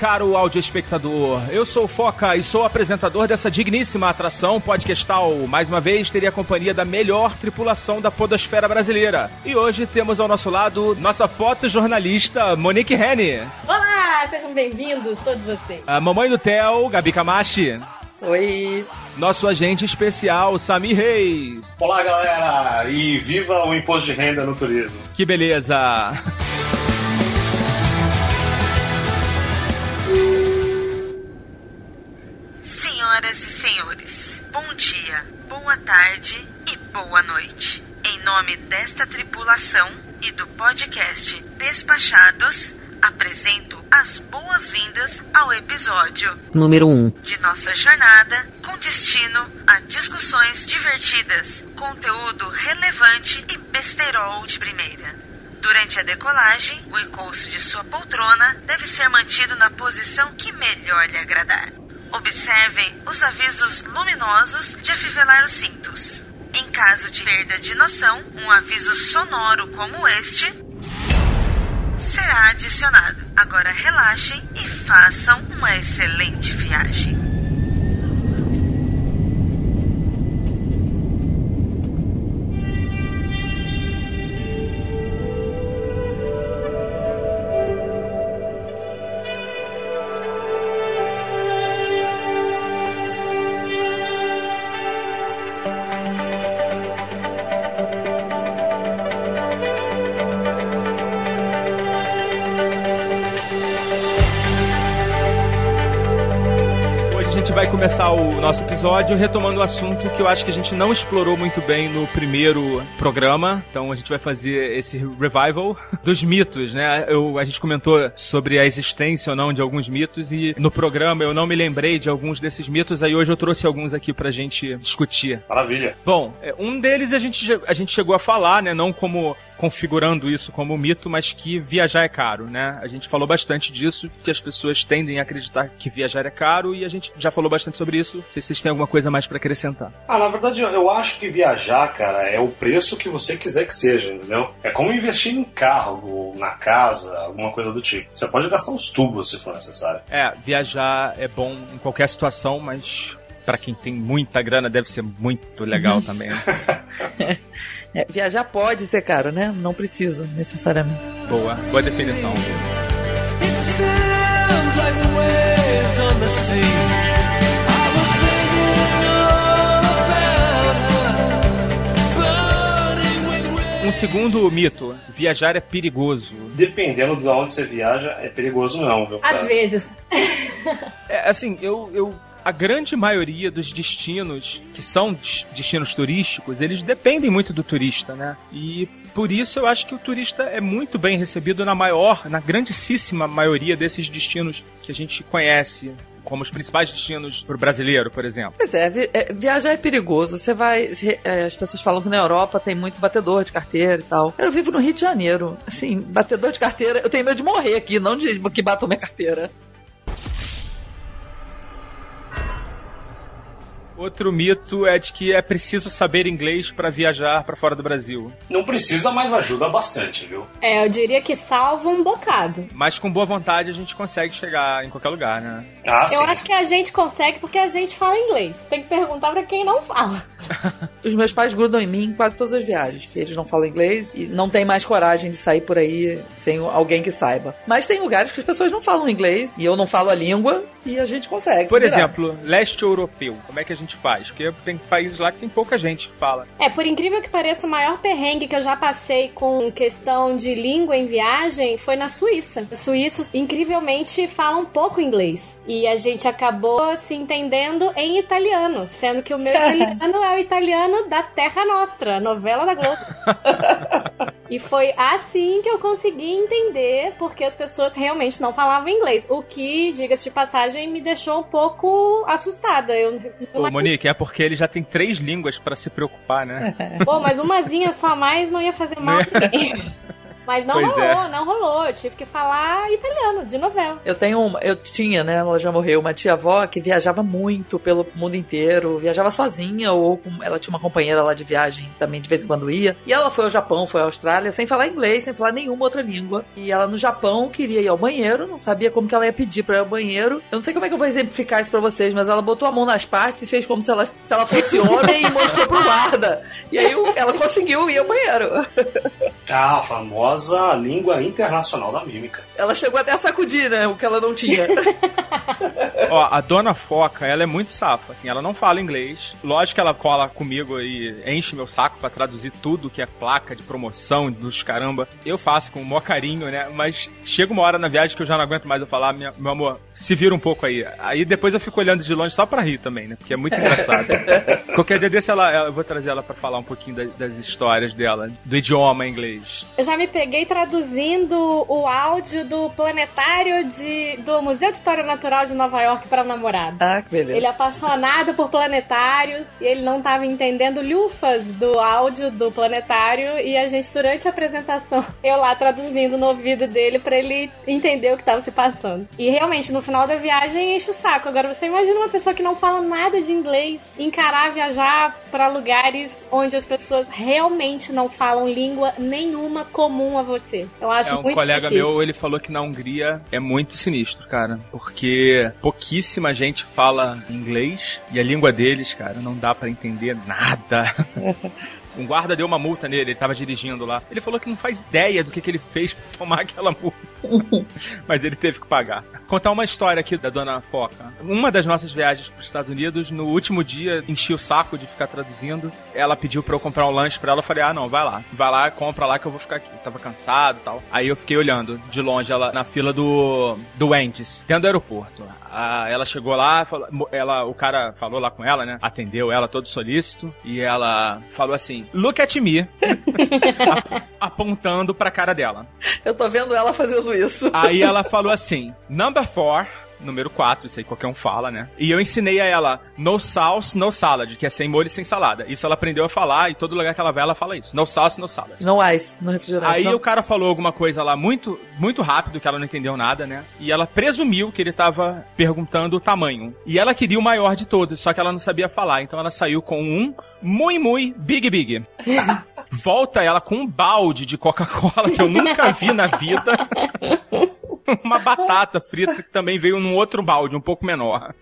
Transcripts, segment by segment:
Caro áudio espectador. Eu sou o Foca e sou apresentador dessa digníssima atração podcastal. Mais uma vez, teria a companhia da melhor tripulação da podosfera brasileira. E hoje temos ao nosso lado nossa fotojornalista Monique Rene. Olá, sejam bem-vindos todos vocês. A mamãe do Theo, Gabi Camachi. Oi. Nosso agente especial, Sami Reis. Olá, galera! E viva o imposto de renda no turismo. Que beleza! Tarde e boa noite. Em nome desta tripulação e do podcast Despachados, apresento as boas-vindas ao episódio Número 1. Um. de nossa jornada com destino a discussões divertidas, conteúdo relevante e besterol de primeira. Durante a decolagem, o encosto de sua poltrona deve ser mantido na posição que melhor lhe agradar. Observem os avisos luminosos de afivelar os cintos. Em caso de perda de noção, um aviso sonoro como este será adicionado. Agora relaxem e façam uma excelente viagem. Gente vai começar o nosso episódio retomando um assunto que eu acho que a gente não explorou muito bem no primeiro programa. Então a gente vai fazer esse revival dos mitos, né? Eu, a gente comentou sobre a existência ou não de alguns mitos e no programa eu não me lembrei de alguns desses mitos, aí hoje eu trouxe alguns aqui pra gente discutir. Maravilha. Bom, é, um deles a gente, a gente chegou a falar, né? Não como configurando isso como mito, mas que viajar é caro, né? A gente falou bastante disso, que as pessoas tendem a acreditar que viajar é caro e a gente já falou bastante sobre isso. Não sei se vocês têm alguma coisa mais pra acrescentar. Ah, na verdade, eu- acho que viajar, cara, é o preço que você quiser que seja, entendeu? É como investir em carro, na casa, alguma coisa do tipo. Você pode gastar uns tubos se for necessário. É, viajar é bom em qualquer situação, mas pra quem tem muita grana deve ser muito legal também. né? É, viajar pode ser caro, né? Não precisa, necessariamente. Boa, boa definição. It sounds like the waves on the sea. Um segundo mito: viajar é perigoso. Dependendo de onde você viaja, é perigoso não, viu? Às cara? vezes. É, assim, eu, eu. A grande maioria dos destinos que são des- destinos turísticos, eles dependem muito do turista, né? E por isso eu acho que o turista é muito bem recebido na maior, na grandíssima maioria desses destinos que a gente conhece, como os principais destinos para o brasileiro, por exemplo. Pois é, vi- é, viajar é perigoso. Você vai. é, as pessoas falam que na Europa tem muito batedor de carteira e tal. Eu vivo no Rio de Janeiro. Assim, batedor de carteira, eu tenho medo de morrer aqui, não de que batam minha carteira. Outro mito é de que é preciso saber inglês para viajar para fora do Brasil. Não precisa, mas ajuda bastante, viu? É, eu diria que salva um bocado. Mas com boa vontade a gente consegue chegar em qualquer lugar, né? Ah, Eu sim. acho que a gente consegue porque a gente fala inglês. Tem que perguntar pra quem não fala. Os meus pais grudam em mim em quase todas as viagens, porque eles não falam inglês e não têm mais coragem de sair por aí sem alguém que saiba. Mas tem lugares que as pessoas não falam inglês e eu não falo a língua e a gente consegue. Por exemplo, leste europeu. Como é que a gente gente faz? Porque tem países lá que tem pouca gente que fala. É, por incrível que pareça, o maior perrengue que eu já passei com questão de língua em viagem foi na Suíça. Os suíços, incrivelmente, falam pouco inglês. E a gente acabou se entendendo em italiano, sendo que o meu italiano é o italiano da Terra Nostra, a novela da Globo. E foi assim que eu consegui entender porque as pessoas realmente não falavam inglês. O que, diga-se de passagem, me deixou um pouco assustada. Eu, Ô, Monique, é porque ele já tem três línguas pra se preocupar, né? Pô, mas umazinha só mais não ia fazer mal a ninguém. Mas não Pois rolou, é. não rolou. Eu tive que falar italiano, de novela. Eu tenho uma, eu tinha, né? Ela já morreu, uma tia-avó que viajava muito pelo mundo inteiro, viajava sozinha ou com, ela tinha uma companheira lá de viagem também de vez em quando ia. E ela foi ao Japão, foi à Austrália, sem falar inglês, sem falar nenhuma outra língua. E ela no Japão queria ir ao banheiro, não sabia como que ela ia pedir pra ir ao banheiro. Eu não sei como é que eu vou exemplificar isso pra vocês, mas ela botou a mão nas partes e fez como se ela, se ela fosse homem e mostrou pro guarda. E aí ela conseguiu ir ao banheiro. Ah, a famosa língua internacional da mímica. Ela chegou até a sacudir, né? O que ela não tinha. Ó, a dona Foca, ela é muito safa, assim, ela não fala inglês. Lógico que ela cola comigo e enche meu saco pra traduzir tudo que é placa de promoção dos caramba. Eu faço com o maior carinho, né? Mas chega uma hora na viagem que eu já não aguento mais eu falar, "Minha- meu amor, se vira um pouco aí. Aí depois eu fico olhando de longe só pra rir também, né? Porque é muito engraçado. Qualquer dia desse ela, eu vou trazer ela pra falar um pouquinho das, das histórias dela, do idioma inglês. Eu já me peguei traduzindo o áudio do planetário de, do Museu de História Natural de Nova York para o namorado. ah, que beleza. Ele é apaixonado por planetários e ele não estava entendendo lufas do áudio do planetário e a gente durante a apresentação eu lá traduzindo no ouvido dele para ele entender o que estava se passando. E realmente no final da viagem enche o saco. Agora você imagina uma pessoa que não fala nada de inglês encarar viajar para lugares onde as pessoas realmente não falam língua nenhuma comum a você. Eu acho É, um muito colega difícil. meu, ele falou que na Hungria é muito sinistro, cara. Porque pouquíssima gente fala inglês e a língua deles, cara, não dá pra entender nada. Um guarda deu uma multa nele, ele tava dirigindo lá. Ele falou que não faz ideia do que, que ele fez pra tomar aquela multa. Mas ele teve que pagar. Contar uma história aqui da dona Foca. Uma das nossas viagens para os Estados Unidos, no último dia, enchi o saco de ficar traduzindo. Ela pediu pra eu comprar um lanche pra ela. Eu falei, ah, não, vai lá. Vai lá, compra lá que eu vou ficar aqui. Eu tava cansado e tal. Aí eu fiquei olhando de longe ela na fila do, do Wendy's, dentro do aeroporto. Ah, ela chegou lá, falou- ela, o cara falou lá com ela, né? Atendeu ela todo solícito. E ela falou assim: Look at me. ap- apontando pra cara dela. Eu tô vendo ela fazendo isso. Aí ela falou assim: Number 4. Número 4, isso aí qualquer um fala, né? E eu ensinei a ela no sauce, no salad, que é sem molho e sem salada. Isso ela aprendeu a falar e todo lugar que ela vai, ela fala isso. No sauce, no salad. No ice, no refrigerante. Aí não. o cara falou alguma coisa lá muito, muito rápido, que ela não entendeu nada, né? E ela presumiu que ele tava perguntando o tamanho. E ela queria o maior de todos, só que ela não sabia falar. Então ela saiu com um muito, muito big, big. Volta ela com um balde de Coca-Cola que eu nunca vi na vida. Uma batata frita que também veio num outro balde, um pouco menor.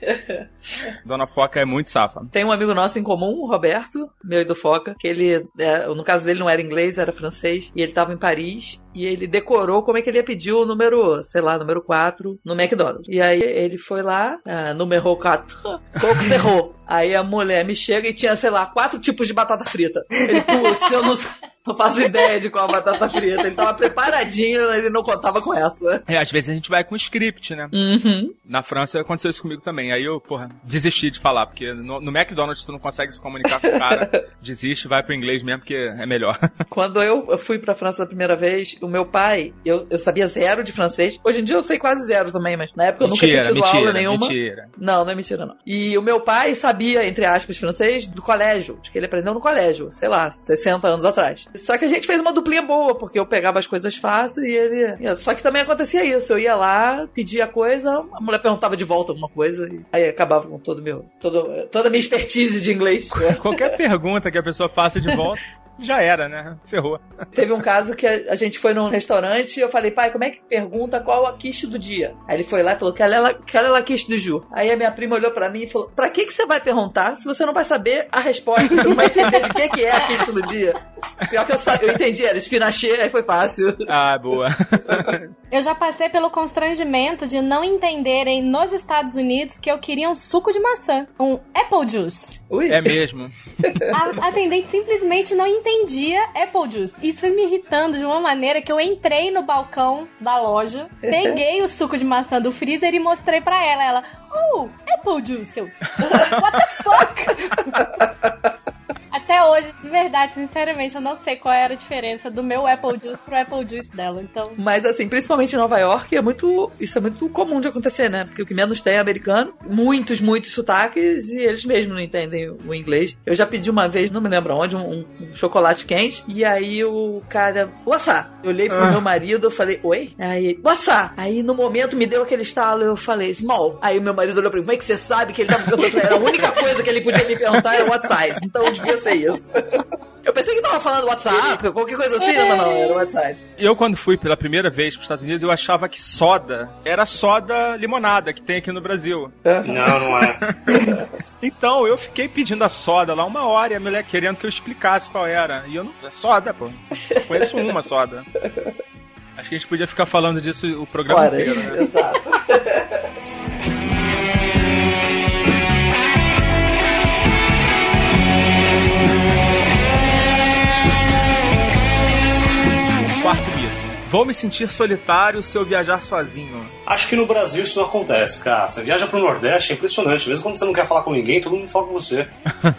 Dona Foca é muito safa. Tem um amigo nosso em comum, o Roberto, meu e do Foca, que ele, é, no caso dele não era inglês, era francês, e ele tava em Paris, e ele decorou como é que ele ia pedir o número, sei lá, número 4 no McDonald's. E aí ele foi lá, ah, número 4, Coco Cerro. Aí a mulher me chega e tinha, sei lá, quatro tipos de batata frita. Ele, putz, eu não, não faço ideia de qual batata frita. Ele tava preparadinho, mas ele não contava com essa. É, às vezes a gente vai com script, né? Uhum. Na França aconteceu isso comigo também. Aí eu, porra, desisti de falar, porque no, no McDonald's tu não consegue se comunicar com o cara. Desiste, vai pro inglês mesmo, porque é melhor. Quando eu fui pra França da primeira vez, o meu pai, eu, eu sabia zero de francês. Hoje em dia eu sei quase zero também, mas na época eu nunca tinha tido mentira, aula nenhuma. mentira. Não, não é mentira, não. E o meu pai sabia, entre aspas, francês do colégio. Acho que ele aprendeu no colégio, sei lá, 60 anos atrás. Só que a gente fez uma duplinha boa, porque eu pegava as coisas fácil e ele. Só que também acontecia isso. Eu ia lá, pedia coisa, a mulher perguntava de volta alguma coisa, e aí acabava com todo meu, todo, toda a minha expertise de inglês. Qualquer pergunta que a pessoa faça de volta, já era, né? Ferrou. Teve um caso que a, a gente foi num restaurante e eu falei, pai, como é que pergunta qual a quiche do dia? Aí ele foi lá e falou, qual é a, qual é a quiche do Ju? Aí a minha prima olhou pra mim e falou, pra que que você vai perguntar se você não vai saber a resposta? Você não vai entender de que que é a quiche do dia? Pior que eu, só, eu entendi, era de Pinochet, aí foi fácil. Ah, boa. Eu já passei pelo constrangimento de não entenderem nos Estados Unidos que eu queria um suco de maçã, um apple juice. Ui. É mesmo. A atendente simplesmente não entendia apple juice. Isso foi me irritando de uma maneira que eu entrei no balcão da loja, peguei o suco de maçã do freezer e mostrei pra ela. Ela, oh, apple juice. Eu, What the fuck? Até hoje, de verdade, sinceramente, eu não sei qual era a diferença do meu apple juice pro apple juice dela. Então, Mas assim, principalmente em Nova York, é muito. Isso é muito comum de acontecer, né? Porque o que menos tem é americano, muitos, muitos sotaques, e eles mesmos não entendem o inglês. Eu já pedi uma vez, não me lembro onde, um, um chocolate quente, e aí o cara, Wassá! Eu olhei pro Ah. meu marido, eu falei, oi? Aí, Wassá! Aí no momento me deu aquele estalo, eu falei, small. Aí o meu marido olhou pra mim, como é que você sabe que ele tava perguntando? Era a única coisa que ele podia me perguntar era what size. Então devia ser isso. Eu pensei que tava falando WhatsApp, qualquer coisa assim, mas não, era what size. Eu, quando fui pela primeira vez para os Estados Unidos, eu achava que soda era soda limonada que tem aqui no Brasil. Não, não é. Então, eu fiquei pedindo a soda lá uma hora e a mulher querendo que eu explicasse qual era. E eu não. É soda, pô. Conheço uma soda. Acho que a gente podia ficar falando disso o programa Horas, inteiro, né? exato. Vou me sentir solitário se eu viajar sozinho. Acho que no Brasil isso não acontece, cara. Você viaja pro Nordeste, é impressionante. Mesmo quando você não quer falar com ninguém, todo mundo fala com você.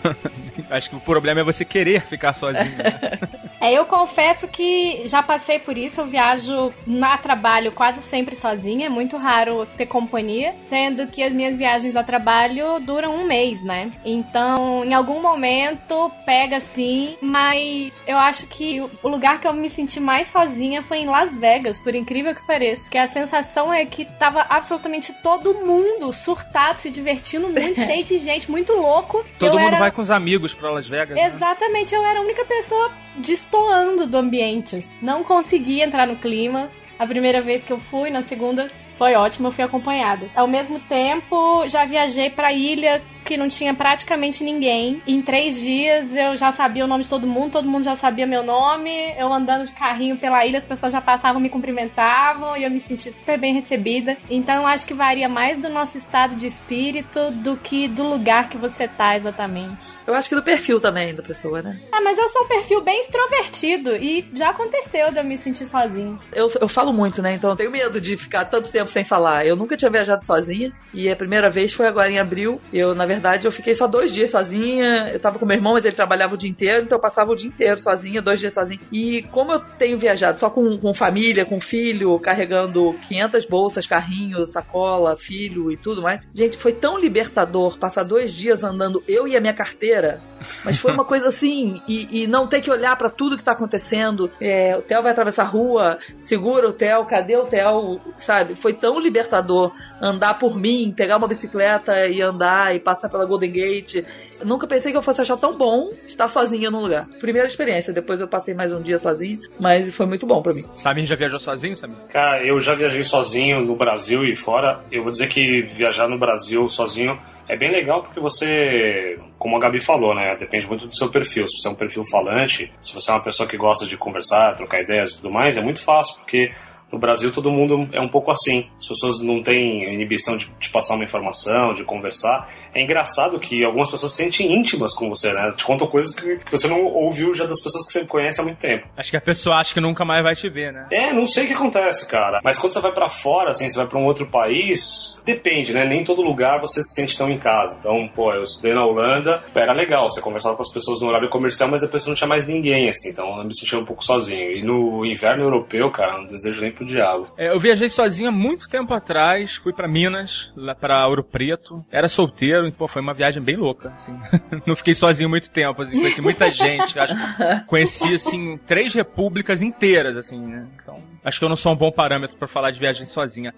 Acho que o problema é você querer ficar sozinho. né? É, eu confesso que já passei por isso. Eu viajo na trabalho quase sempre sozinha. É muito raro ter companhia. Sendo que as minhas viagens a trabalho duram um mês, né? Então, em algum momento, pega sim. Mas eu acho que o lugar que eu me senti mais sozinha foi em Las Vegas, por incrível que pareça. Que a sensação é que tava absolutamente todo mundo surtado, se divertindo muito, cheio de gente, muito louco. Todo eu mundo era... vai com os amigos pra Las Vegas. né? Exatamente, eu era a única pessoa destoando do ambiente. Não conseguia entrar no clima. A primeira vez que eu fui, na segunda foi ótimo, eu fui acompanhada. Ao mesmo tempo, já viajei pra ilha que não tinha praticamente ninguém. Em três dias eu já sabia o nome de todo mundo, todo mundo já sabia meu nome. Eu andando de carrinho pela ilha, as pessoas já passavam, me cumprimentavam e eu me senti super bem recebida. Então eu acho que varia mais do nosso estado de espírito do que do lugar que você tá exatamente. Eu acho que do perfil também da pessoa, né? Ah, mas eu sou um perfil bem extrovertido e já aconteceu de eu me sentir sozinha. Eu, eu falo muito, né? Então eu tenho medo de ficar tanto tempo sem falar. Eu nunca tinha viajado sozinha e a primeira vez foi agora em abril. Eu, na verdade, eu fiquei só dois dias sozinha. Eu tava com meu irmão, mas ele trabalhava o dia inteiro, então eu passava o dia inteiro sozinha, dois dias sozinha. E como eu tenho viajado só com, com família, com filho, carregando 500 bolsas, carrinho, sacola, filho e tudo mais, gente, foi tão libertador passar dois dias andando eu e a minha carteira. Mas foi uma coisa assim, e, e não ter que olhar pra tudo que tá acontecendo. É, o Theo vai atravessar a rua, segura o Theo, cadê o Theo? Sabe? Foi tão libertador andar por mim, pegar uma bicicleta e andar e passar pela Golden Gate. Eu nunca pensei que eu fosse achar tão bom estar sozinha num lugar. Primeira experiência, depois eu passei mais um dia sozinha, mas foi muito bom pra mim. Samir já viajou sozinho, Samir? Cara, eu já viajei sozinho no Brasil e fora. Eu vou dizer que viajar no Brasil sozinho é bem legal porque você, como a Gabi falou, né? Depende muito do seu perfil. Se você é um perfil falante, se você é uma pessoa que gosta de conversar, trocar ideias e tudo mais, é muito fácil, porque no Brasil todo mundo é um pouco assim. As pessoas não têm inibição de, de passar uma informação, de conversar. É engraçado que algumas pessoas se sentem íntimas com você, né? Te contam coisas que, que você não ouviu já das pessoas que você conhece há muito tempo. Acho que a pessoa acha que nunca mais vai te ver, né? É, não sei o que acontece, cara. Mas quando você vai pra fora, assim, você vai pra um outro país, depende, né? Nem todo lugar você se sente tão em casa. Então, pô, eu estudei na Holanda, era legal, você conversava com as pessoas no horário comercial, mas depois você não tinha mais ninguém, assim. Então eu me sentia um pouco sozinho. E no inverno europeu, cara, não desejo nem pro diabo. É, eu viajei sozinho há muito tempo atrás, fui pra Minas, lá pra Ouro Preto. Era solteiro, e pô, foi uma viagem bem louca, assim. Não fiquei sozinho muito tempo, assim, conheci muita gente. Acho que conheci, assim, três repúblicas inteiras, assim, né? Então, acho que eu não sou um bom parâmetro pra falar de viagem sozinha.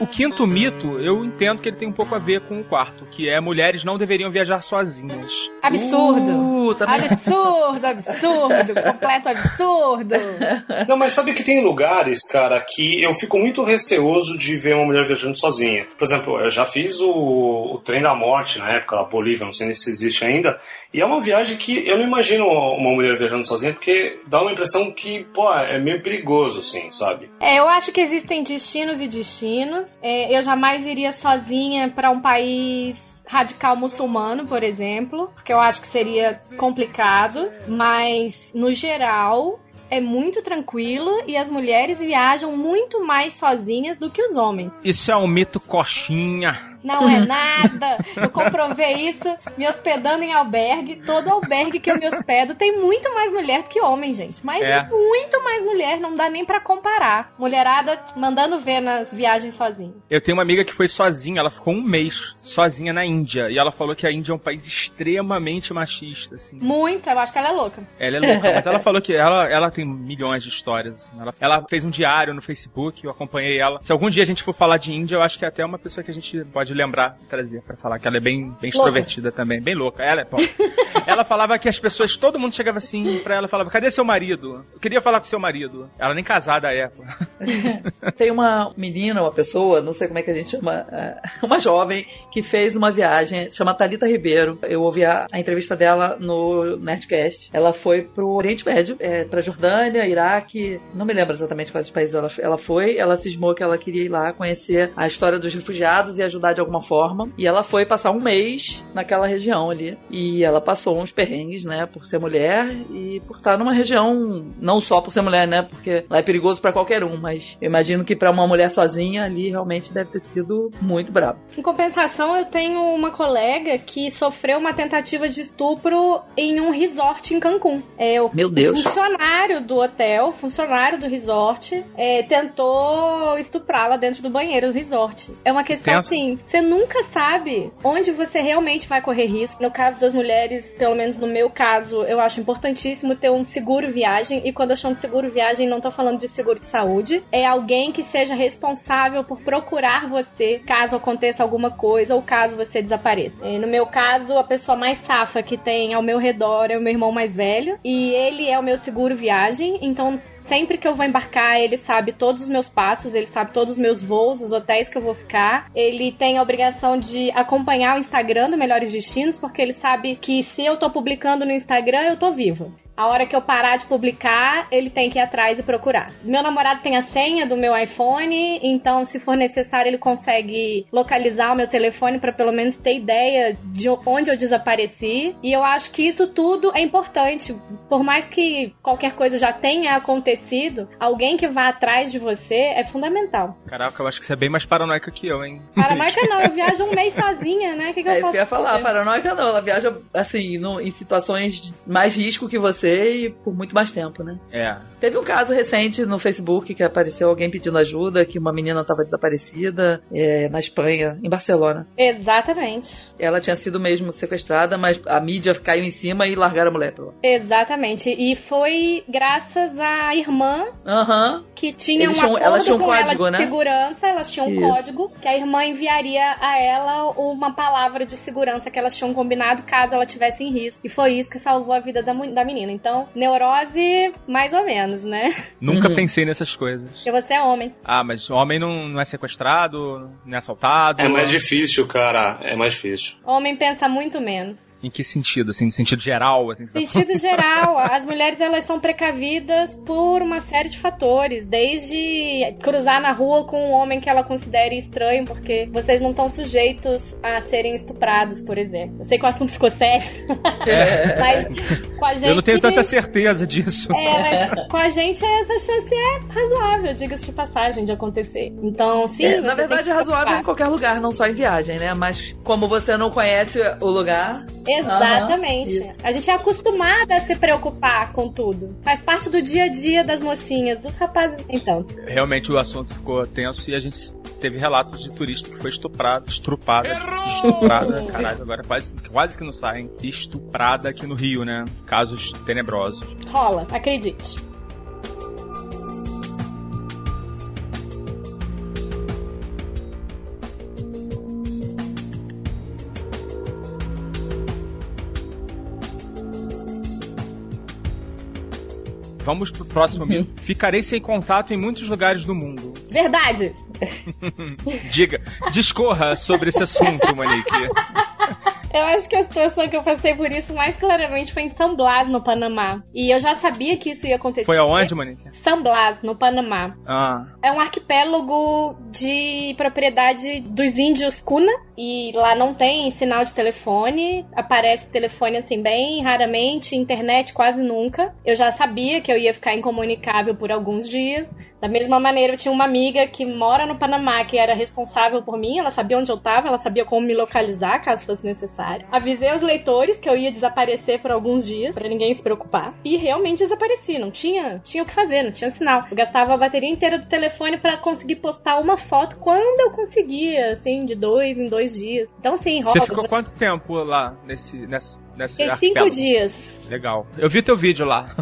O quinto mito, eu entendo que ele tem um pouco a ver com o quarto, que é mulheres não deveriam viajar sozinhas. Absurdo. Uh, também. Absurdo, absurdo, completo absurdo. Não, mas sabe que tem lugares, cara, que eu fico muito receoso de ver uma mulher viajando sozinha. Por exemplo, eu já fiz o, o Trem da Morte na época, a Bolívia, não sei nem se existe ainda, e é uma viagem que eu não imagino uma mulher viajando sozinha, porque dá uma impressão que, pô, é meio perigoso, assim, sabe? É, eu acho que existem destinos e destinos. É, eu jamais iria sozinha pra um país radical muçulmano, por exemplo, porque eu acho que seria complicado, mas no geral é muito tranquilo e as mulheres viajam muito mais sozinhas do que os homens. Isso é um mito coxinha. Não é nada. Eu comprovei isso me hospedando em albergue. Todo albergue que eu me hospedo tem muito mais mulher do que homem, gente. Mas É. muito mais mulher, não dá nem pra comparar. Mulherada mandando ver nas viagens sozinha. Eu tenho uma amiga que foi sozinha, ela ficou um mês sozinha na Índia. E ela falou que a Índia é um país extremamente machista, assim. Muito, eu acho que ela é louca. Ela é louca, mas ela falou que ela, ela tem milhões de histórias. assim. Ela, ela fez um diário no Facebook, eu acompanhei ela. Se algum dia a gente for falar de Índia, eu acho que é até uma pessoa que a gente pode lembrar e trazer pra falar, que ela é bem, bem Louca. extrovertida também, bem louca. Ela é pô. Ela falava que as pessoas, todo mundo chegava assim pra ela falava: cadê seu marido? Eu queria falar com seu marido. Ela nem casada é. Tem uma menina, uma pessoa, não sei como é que a gente chama, é, uma jovem que fez uma viagem, chama Thalita Ribeiro. Eu ouvi a, a entrevista dela no Nerdcast. Ela foi pro Oriente Médio, é, pra Jordânia, Iraque, não me lembro exatamente quais países ela, ela foi. Ela cismou que ela queria ir lá conhecer a história dos refugiados e ajudar de alguma forma. E ela foi passar um mês naquela região ali. E ela passou uns perrengues, né, por ser mulher e por estar numa região, não só por ser mulher, né, porque lá é perigoso pra qualquer um, mas eu imagino que pra uma mulher sozinha ali realmente deve ter sido muito brabo. Em compensação, eu tenho uma colega que sofreu uma tentativa de estupro em um resort em Cancún. É, o Meu Deus. funcionário do hotel, funcionário do resort, é, tentou estuprá-la dentro do banheiro do resort. É uma questão Tenso. assim, você nunca sabe onde você realmente vai correr risco. No caso das mulheres, pelo menos no meu caso, eu acho importantíssimo ter um seguro viagem. E quando eu chamo seguro viagem, não tô falando de seguro de saúde. É alguém que seja responsável por procurar você caso aconteça alguma coisa ou caso você desapareça. E no meu caso, a pessoa mais safa que tem ao meu redor é o meu irmão mais velho. E ele é o meu seguro viagem. Então, Sempre que eu vou embarcar, ele sabe todos os meus passos, ele sabe todos os meus voos, os hotéis que eu vou ficar. Ele tem a obrigação de acompanhar o Instagram do Melhores Destinos, porque ele sabe que se eu tô publicando no Instagram, eu tô viva. A hora que eu parar de publicar, ele tem que ir atrás e procurar. Meu namorado tem a senha do meu iPhone, então se for necessário ele consegue localizar o meu telefone para pelo menos ter ideia de onde eu desapareci. E eu acho que isso tudo é importante. Por mais que qualquer coisa já tenha acontecido, alguém que vá atrás de você é fundamental. Caraca, eu acho que você é bem mais paranoica que eu, hein? Paranoica não, eu viajo um mês sozinha, né? O que, que eu É isso posso que eu ia falar, paranoica não, ela viaja assim, no- em situações mais risco que você e por muito mais tempo, né? É. Teve um caso recente no Facebook que apareceu alguém pedindo ajuda, que uma menina estava desaparecida é, na Espanha, em Barcelona. Exatamente. Ela tinha sido mesmo sequestrada, mas a mídia caiu em cima e largaram a mulher pra lá. Exatamente. E foi graças à irmã Aham. que tinha Eles um tinham- acordo elas tinham um com código, ela de né? segurança, elas tinham um Isso. código que a irmã enviaria a ela uma palavra de segurança que elas tinham combinado caso ela tivesse em risco. E foi isso que salvou a vida da, da menina. Então, neurose, mais ou menos, né? Nunca Uhum. pensei nessas coisas. Porque você é homem. Ah, mas homem não, não é sequestrado, não é assaltado. É mais difícil, cara. É mais difícil. Homem pensa muito menos. Em que sentido? Assim, no sentido geral? Assim, tá Sentido geral, as mulheres elas são precavidas por uma série de fatores, desde cruzar na rua com um homem que ela considere estranho, porque vocês não estão sujeitos a serem estuprados, por exemplo. Eu sei que o assunto ficou sério, mas com a gente. Eu não tenho tanta certeza disso. É, mas com a gente essa chance é razoável, diga-se de passagem, de acontecer. Então, sim. É, na verdade é razoável em qualquer lugar, não só em viagem, né? Mas como você não conhece o lugar, Exatamente. Isso. a gente é acostumada a se preocupar com tudo. Faz parte do dia a dia das mocinhas, dos rapazes nem tanto. Realmente o assunto ficou tenso e a gente teve relatos de turista que foi estuprado, estrupada, estuprada, caralho, agora quase, quase que não saem, estuprada aqui no Rio, né? Casos tenebrosos. Rola, acredite. Vamos pro próximo. Ficarei sem contato em muitos lugares do mundo. Verdade. Diga, discorra sobre esse assunto, Monique. Eu acho que a situação que eu passei por isso mais claramente foi em São Blas, no Panamá. E eu já sabia que isso ia acontecer. Foi aonde, Monique? São Blas, no Panamá. Ah, É um arquipélago de propriedade dos índios Kuna. E lá não tem sinal de telefone. Aparece telefone assim bem raramente, internet quase nunca. Eu já sabia que eu ia ficar incomunicável por alguns dias. Da mesma maneira, eu tinha uma amiga que mora no Panamá, que era responsável por mim. Ela sabia onde eu tava, ela sabia como me localizar, caso fosse necessário. Avisei os leitores que eu ia desaparecer por alguns dias, pra ninguém se preocupar. E realmente desapareci. Não tinha, tinha o que fazer, não tinha sinal. Eu gastava a bateria inteira do telefone pra conseguir postar uma foto quando eu conseguia, assim, de dois em dois dias. Então, sim, você rola. ficou quanto tempo lá nesse, nesse, nesse Fiquei cinco dias. Legal. Eu vi teu vídeo lá.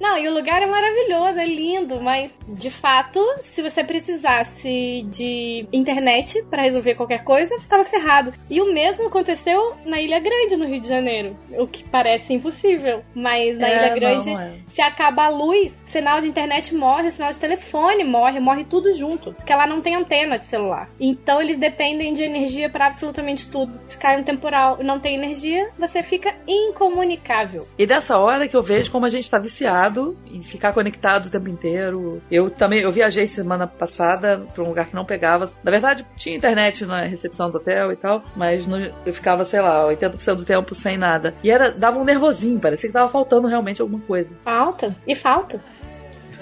Não, e o lugar é maravilhoso, é lindo, mas de fato, se você precisasse de internet pra resolver qualquer coisa, você estava ferrado. E o mesmo aconteceu na Ilha Grande, no Rio de Janeiro, o que parece impossível, mas na É, Ilha Grande, não é. se acaba a luz, sinal de internet morre, sinal de telefone morre, morre tudo junto, porque lá não tem antena de celular. Então eles dependem de energia pra absolutamente tudo. Se cai um temporal e não tem energia, você fica incomunicável. E dessa hora que eu vejo como a gente tá viciado em ficar conectado o tempo inteiro. Eu também, eu viajei semana passada pra um lugar que não pegava. Na verdade, tinha internet na recepção do hotel e tal, mas no- eu ficava, sei lá, 80% do tempo sem nada. E era, dava um nervosinho, parecia que tava faltando realmente alguma coisa. Falta e falta.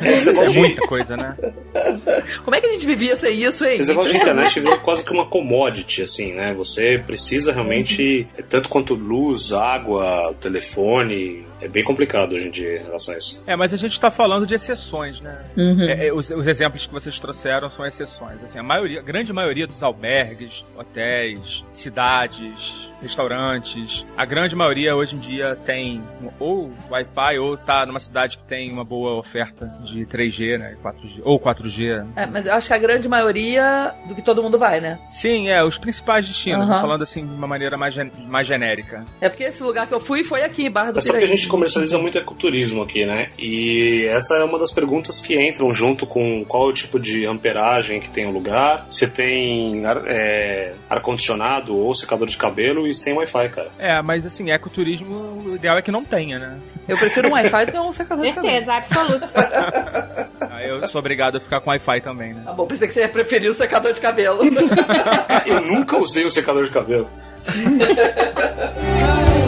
Esse É negócio, muita coisa, né? Como é que a gente vivia sem isso, hein? esse negócio de internet virou quase que uma commodity, assim, né? Você precisa realmente, tanto quanto luz, água, telefone. É bem complicado hoje em dia em relação a isso. É, mas a gente tá falando de exceções, né? Uhum. É, é, os, os exemplos que vocês trouxeram são exceções. Assim, a maioria, a grande maioria dos albergues, hotéis, cidades, restaurantes, a grande maioria hoje em dia tem ou Wi-Fi ou tá numa cidade que tem uma boa oferta de 3G, né? 4G, ou 4G. É, mas eu acho que a grande maioria do que todo mundo vai, né? Sim, é, os principais destinos, tô falando assim de uma maneira mais, gen- mais genérica. É porque esse lugar que eu fui foi aqui, Barra do Piraí. Comercializa muito ecoturismo aqui, né? E essa é uma das perguntas que entram junto com qual é o tipo de amperagem que tem o lugar, se tem ar- é, ar-condicionado ou secador de cabelo e se tem Wi-Fi, cara. É, mas assim, ecoturismo, o ideal é que não tenha, né? Eu prefiro um Wi-Fi do que um secador de cabelo. Certeza, absoluta. Aí eu sou obrigado a ficar com Wi-Fi também, né? Tá bom, pensei que você ia preferir o secador de cabelo. Ah, eu nunca usei o secador de cabelo.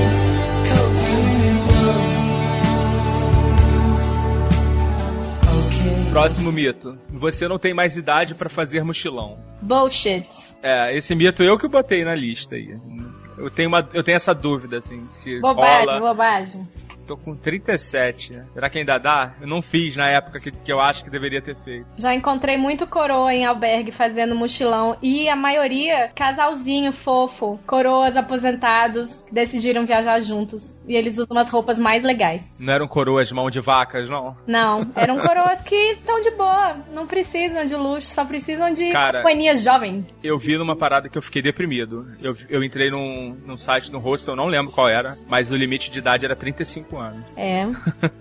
Próximo mito. Você não tem mais idade pra fazer mochilão. Bullshit. É, esse mito eu que botei na lista aí. Eu tenho, uma, eu tenho essa dúvida, assim, se Bobagem, rola. bobagem. Tô com 37, né? Será que ainda dá? Eu não fiz na época que, que eu acho que deveria ter feito. Já encontrei muito coroa em albergue fazendo mochilão e a maioria casalzinho fofo, coroas aposentados decidiram viajar juntos e eles usam umas roupas mais legais. Não eram coroas mão de vacas, não? Não, eram coroas que estão de boa, não precisam de luxo, só precisam de Cara, companhia jovem. Eu vi numa parada que eu fiquei deprimido. Eu, eu entrei num, num site, no hostel, eu não lembro qual era, mas o limite de idade era 35 anos. É.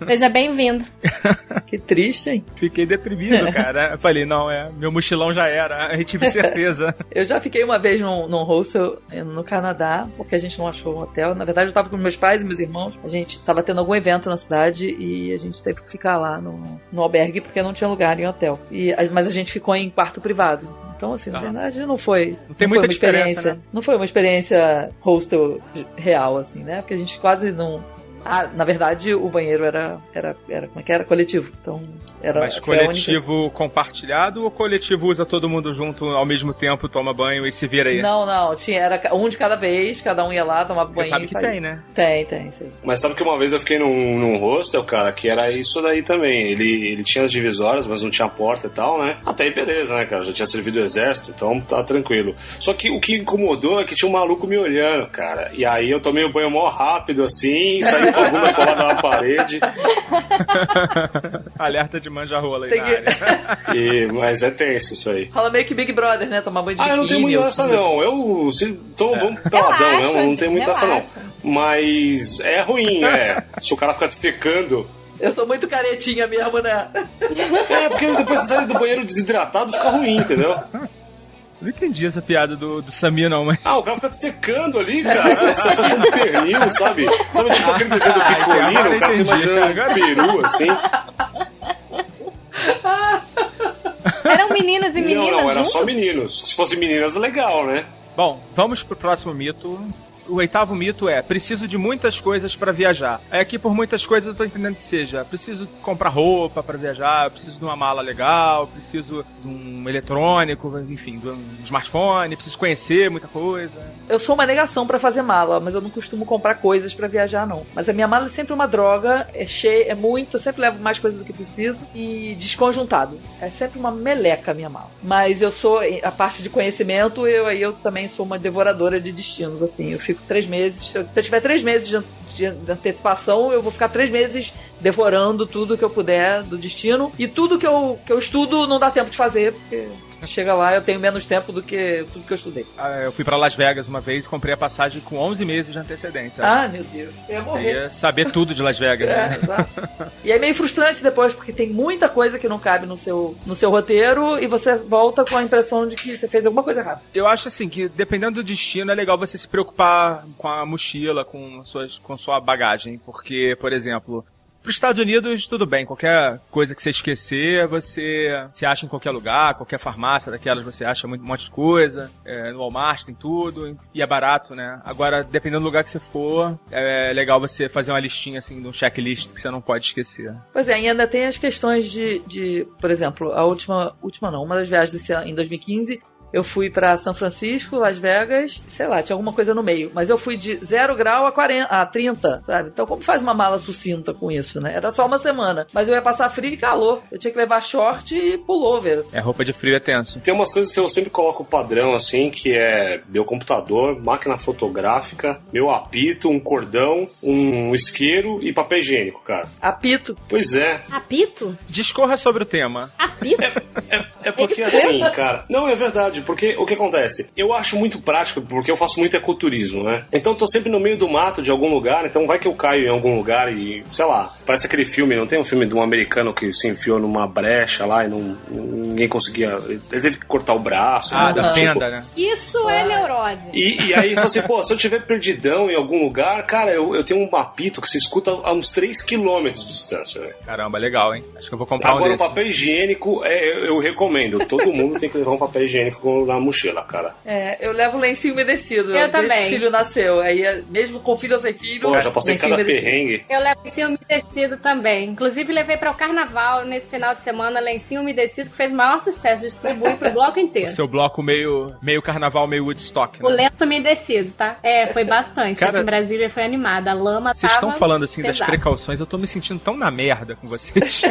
Seja bem-vindo. que triste, hein? Fiquei deprimido, cara. Eu falei, não, é, meu mochilão já era, eu tive certeza. Eu já fiquei uma vez num, num hostel eh, no Canadá, porque a gente não achou um hotel. Na verdade, eu tava com meus pais e meus irmãos. A gente tava tendo algum evento na cidade e a gente teve que ficar lá no, no albergue porque não tinha lugar em hotel. E, mas a gente ficou em quarto privado. Então, assim, na Ah. verdade, não foi, Não tem foi muita experiência. né? Não foi uma experiência hostel real, assim, né? Porque a gente quase não. Ah, na verdade, o banheiro era, era, era como é que era? Coletivo. Então, era Mas a única- coletivo compartilhado ou coletivo usa todo mundo junto ao mesmo tempo, toma banho e se vira aí? Não, não, tinha, era um de cada vez, cada um ia lá, tomava Você banho sabe e que saía. tem, né? Tem, tem, sim. Mas sabe que uma vez eu fiquei num, num hostel, cara, que era isso daí também. Ele, ele tinha as divisórias, mas não tinha porta e tal, né? Até aí beleza, né, cara? Já tinha servido o exército, então tá tranquilo. Só que o que incomodou é que tinha um maluco me olhando, cara. E aí eu tomei o banho mó rápido, assim, saí com a bunda colada na parede. Alerta de manja-rola aí Tem na que- área. E, mas é tenso isso aí. Rola meio que Big Brother, né? Tomar banho de Ah, eu não tenho biquíni, muito essa não. Eu se, tô vamos peladão, né? Relaxa, Eu não tenho gente, muito essa não. Mas é ruim, é. Se o cara ficar te secando Eu sou muito caretinha mesmo, né? É, porque depois você sai do banheiro desidratado fica ruim, entendeu? Eu não entendi essa piada do, do Samir, não, mas. Ah, o cara fica te secando ali, cara. Você tá fazendo pernil, sabe? Sabe tipo aquele desenho do Ah, Picolino? O cara entendi. imaginando um peru, assim. Eram meninos e meninas não, não, era juntos? só meninos. Se fosse meninas, legal, né? Bom, vamos pro próximo mito. O oitavo mito é: preciso de muitas coisas pra viajar. Aí aqui por muitas coisas eu tô entendendo que seja: preciso comprar roupa pra viajar, preciso de uma mala legal, preciso de um eletrônico, enfim, de um smartphone, preciso conhecer muita coisa. Eu sou uma negação pra fazer mala, mas eu não costumo comprar coisas pra viajar, não. Mas a minha mala é sempre uma droga, é cheia, é muito, eu sempre levo mais coisas do que preciso e desconjuntado. É sempre uma meleca a minha mala. Mas eu sou, a parte de conhecimento, eu aí eu também sou uma devoradora de destinos, assim. Eu fico três meses, se eu, tiver três meses de, de- de antecipação, eu vou ficar três meses devorando tudo que eu puder do destino. E tudo que eu, que eu estudo não dá tempo de fazer, porque chega lá eu tenho menos tempo do que tudo que eu estudei. Ah, Eu fui pra Las Vegas uma vez e comprei a passagem com 11 meses de antecedência. Ah, meu Deus. Eu ia Eu morrer. ia saber tudo de Las Vegas, É, né? exato. E é meio frustrante depois, porque tem muita coisa que não cabe no seu, no seu roteiro e você volta com a impressão de que você fez alguma coisa errada. Eu acho assim que dependendo do destino é legal você se preocupar com a mochila, com suas, com sua bagagem, porque, por exemplo, para os Estados Unidos tudo bem, qualquer coisa que você esquecer você se acha em qualquer lugar, qualquer farmácia daquelas você acha um monte de coisa, é, no Walmart tem tudo e é barato, né? Agora dependendo do lugar que você for é legal você fazer uma listinha assim de um checklist que você não pode esquecer. Pois é, e ainda tem as questões de, de por exemplo, a última, última não, uma das viagens desse ano, em 2015, eu fui pra São Francisco, Las Vegas, sei lá, tinha alguma coisa no meio. Mas eu fui de 0 grau a, 40, a 30, sabe? Então como faz uma mala sucinta com isso, né? Era só uma semana. Mas eu ia passar frio e calor. Eu tinha que levar short e pullover. É roupa de frio é tenso. Tem umas coisas que eu sempre coloco padrão, assim, que é meu computador, máquina fotográfica, meu apito, um cordão, um isqueiro e papel higiênico, cara. Apito. Pois é. Apito? Discorra sobre o tema. Apito? É, é porque assim, cara. Não, é verdade, porque o que acontece? Eu acho muito prático, porque eu faço muito ecoturismo, né? Então eu tô sempre no meio do mato de algum lugar, então vai que eu caio em algum lugar e, sei lá, parece aquele filme, não tem um filme de um americano que se enfiou numa brecha lá e não, ninguém conseguia. Ele teve que cortar o braço. Ah, né? da Tipo, tenda, né? Isso é neurose. E, e aí, eu assim, pô, se eu tiver perdidão em algum lugar, cara, eu, eu tenho um apito que se escuta a uns 3 km de distância, né? Caramba, legal, hein? Acho que eu vou comprar um Agora, o papel higiênico, é, eu recomendo. Todo mundo tem que levar um papel higiênico na mochila, cara. É, eu levo lencinho umedecido. Eu desde também. que o filho nasceu. Aí, é, mesmo com filho ou sem filho. Pô, já passei cada umedecido. perrengue. Eu levo lencinho umedecido também. Inclusive, levei para o carnaval nesse final de semana lencinho umedecido que fez maior sucesso. Distribuí pro bloco O inteiro. seu bloco meio, meio carnaval, meio Woodstock, O né? lenço umedecido, tá? É, foi bastante. Cara, Aqui em Brasília foi animada. A lama Vocês tava estão falando assim das pesada. precauções, eu tô me sentindo tão na merda com vocês.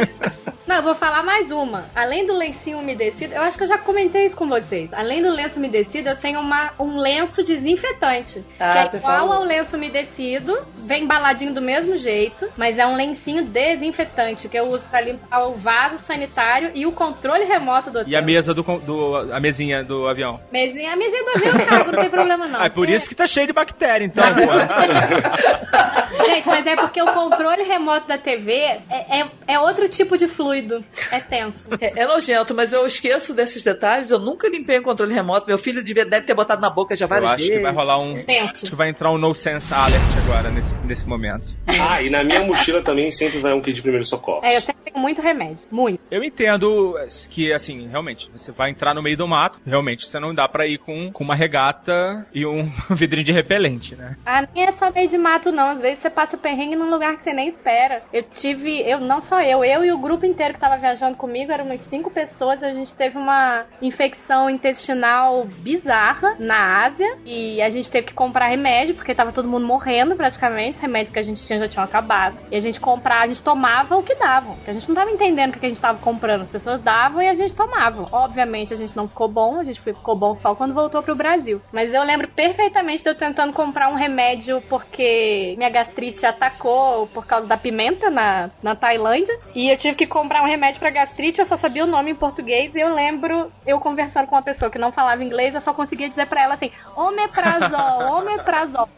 Não, eu vou falar mais uma. Além do lencinho umedecido, eu acho que eu já comentei isso com vocês. Além do lenço umedecido, eu tenho uma, um lenço desinfetante. Ah, que é igual falou. ao lenço umedecido, vem embaladinho do mesmo jeito, mas é um lencinho desinfetante que eu uso pra limpar o vaso sanitário e o controle remoto do hotel. e a mesa do, do. a mesinha do avião. Mesinha, a mesinha do avião, cara, não tem problema não. Ah, é por isso que tá cheio de bactéria, então. Gente, mas é porque o controle remoto da TV é, é, é outro tipo de fluido. É tenso. É, é nojento, mas eu esqueço desses detalhes. Eu nunca limpei o controle remoto. Meu filho devia, deve ter botado na boca já eu várias acho vezes. que vai rolar um. Acho Tenso. que vai entrar um no sense alert agora nesse, nesse momento. Ah, e na minha mochila também sempre vai um kit de primeiro socorro. É, eu sempre tenho muito remédio. Muito. Eu entendo que, assim, realmente, você vai entrar no meio do mato, realmente você não dá pra ir com, com uma regata e um vidrinho de repelente, né? Ah, nem é só meio de mato, não. Às vezes você passa perrengue num lugar que você nem espera. Eu tive, eu não só eu, eu e o grupo inteiro que tava viajando comigo, eram umas cinco pessoas, a gente teve uma infecção intestinal bizarra na Ásia e a gente teve que comprar remédio, porque tava todo mundo morrendo praticamente, os remédios que a gente tinha já tinham acabado. E a gente comprava, a gente tomava o que davam, porque a gente não tava entendendo o que a gente tava comprando. As pessoas davam e a gente tomava. Obviamente a gente não ficou bom, a gente ficou bom só quando voltou pro Brasil. Mas eu lembro perfeitamente de eu tentando comprar um remédio porque minha gastrite atacou por causa da pimenta na, na Tailândia. E eu tive que comprar um remédio pra gastrite, eu só sabia o nome em português. E eu lembro eu conversando com uma pessoa que não falava inglês, eu só conseguia dizer pra ela assim: omeprazol, omeprazol.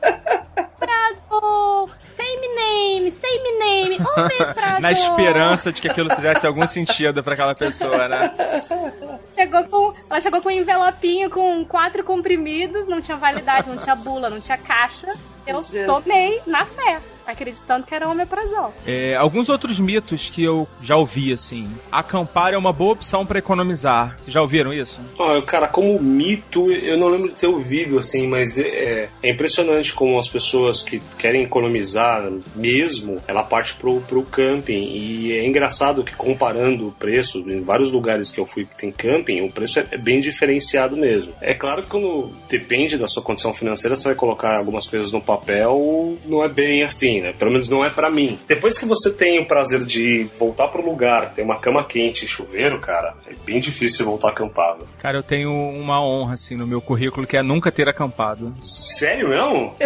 Same name, um mestrador. Na esperança de que aquilo fizesse algum sentido pra aquela pessoa, né? Chegou com, ela chegou com um envelopinho com quatro comprimidos, não tinha validade, não tinha bula, não tinha caixa. Eu Jesus. tomei na fé, acreditando que era omeprazol. É, alguns outros mitos que eu já ouvi, assim. Acampar é uma boa opção pra economizar. Vocês já ouviram isso? Ah, cara, como mito, eu não lembro de ter ouvido, assim, mas é, é impressionante como as pessoas que querem economizar mesmo, ela parte pro, pro camping. E é engraçado que comparando o preço, em vários lugares que eu fui que tem camping, o preço é, é bem diferenciado mesmo. É claro que quando depende da sua condição financeira, você vai colocar algumas coisas no papel, não é bem assim, né? Pelo menos não é pra mim. Depois que você tem o prazer de voltar pro lugar, ter uma cama quente e chuveiro, cara, é bem difícil voltar acampado. Cara, eu tenho uma honra, assim, no meu currículo, que é nunca ter acampado. Sério mesmo?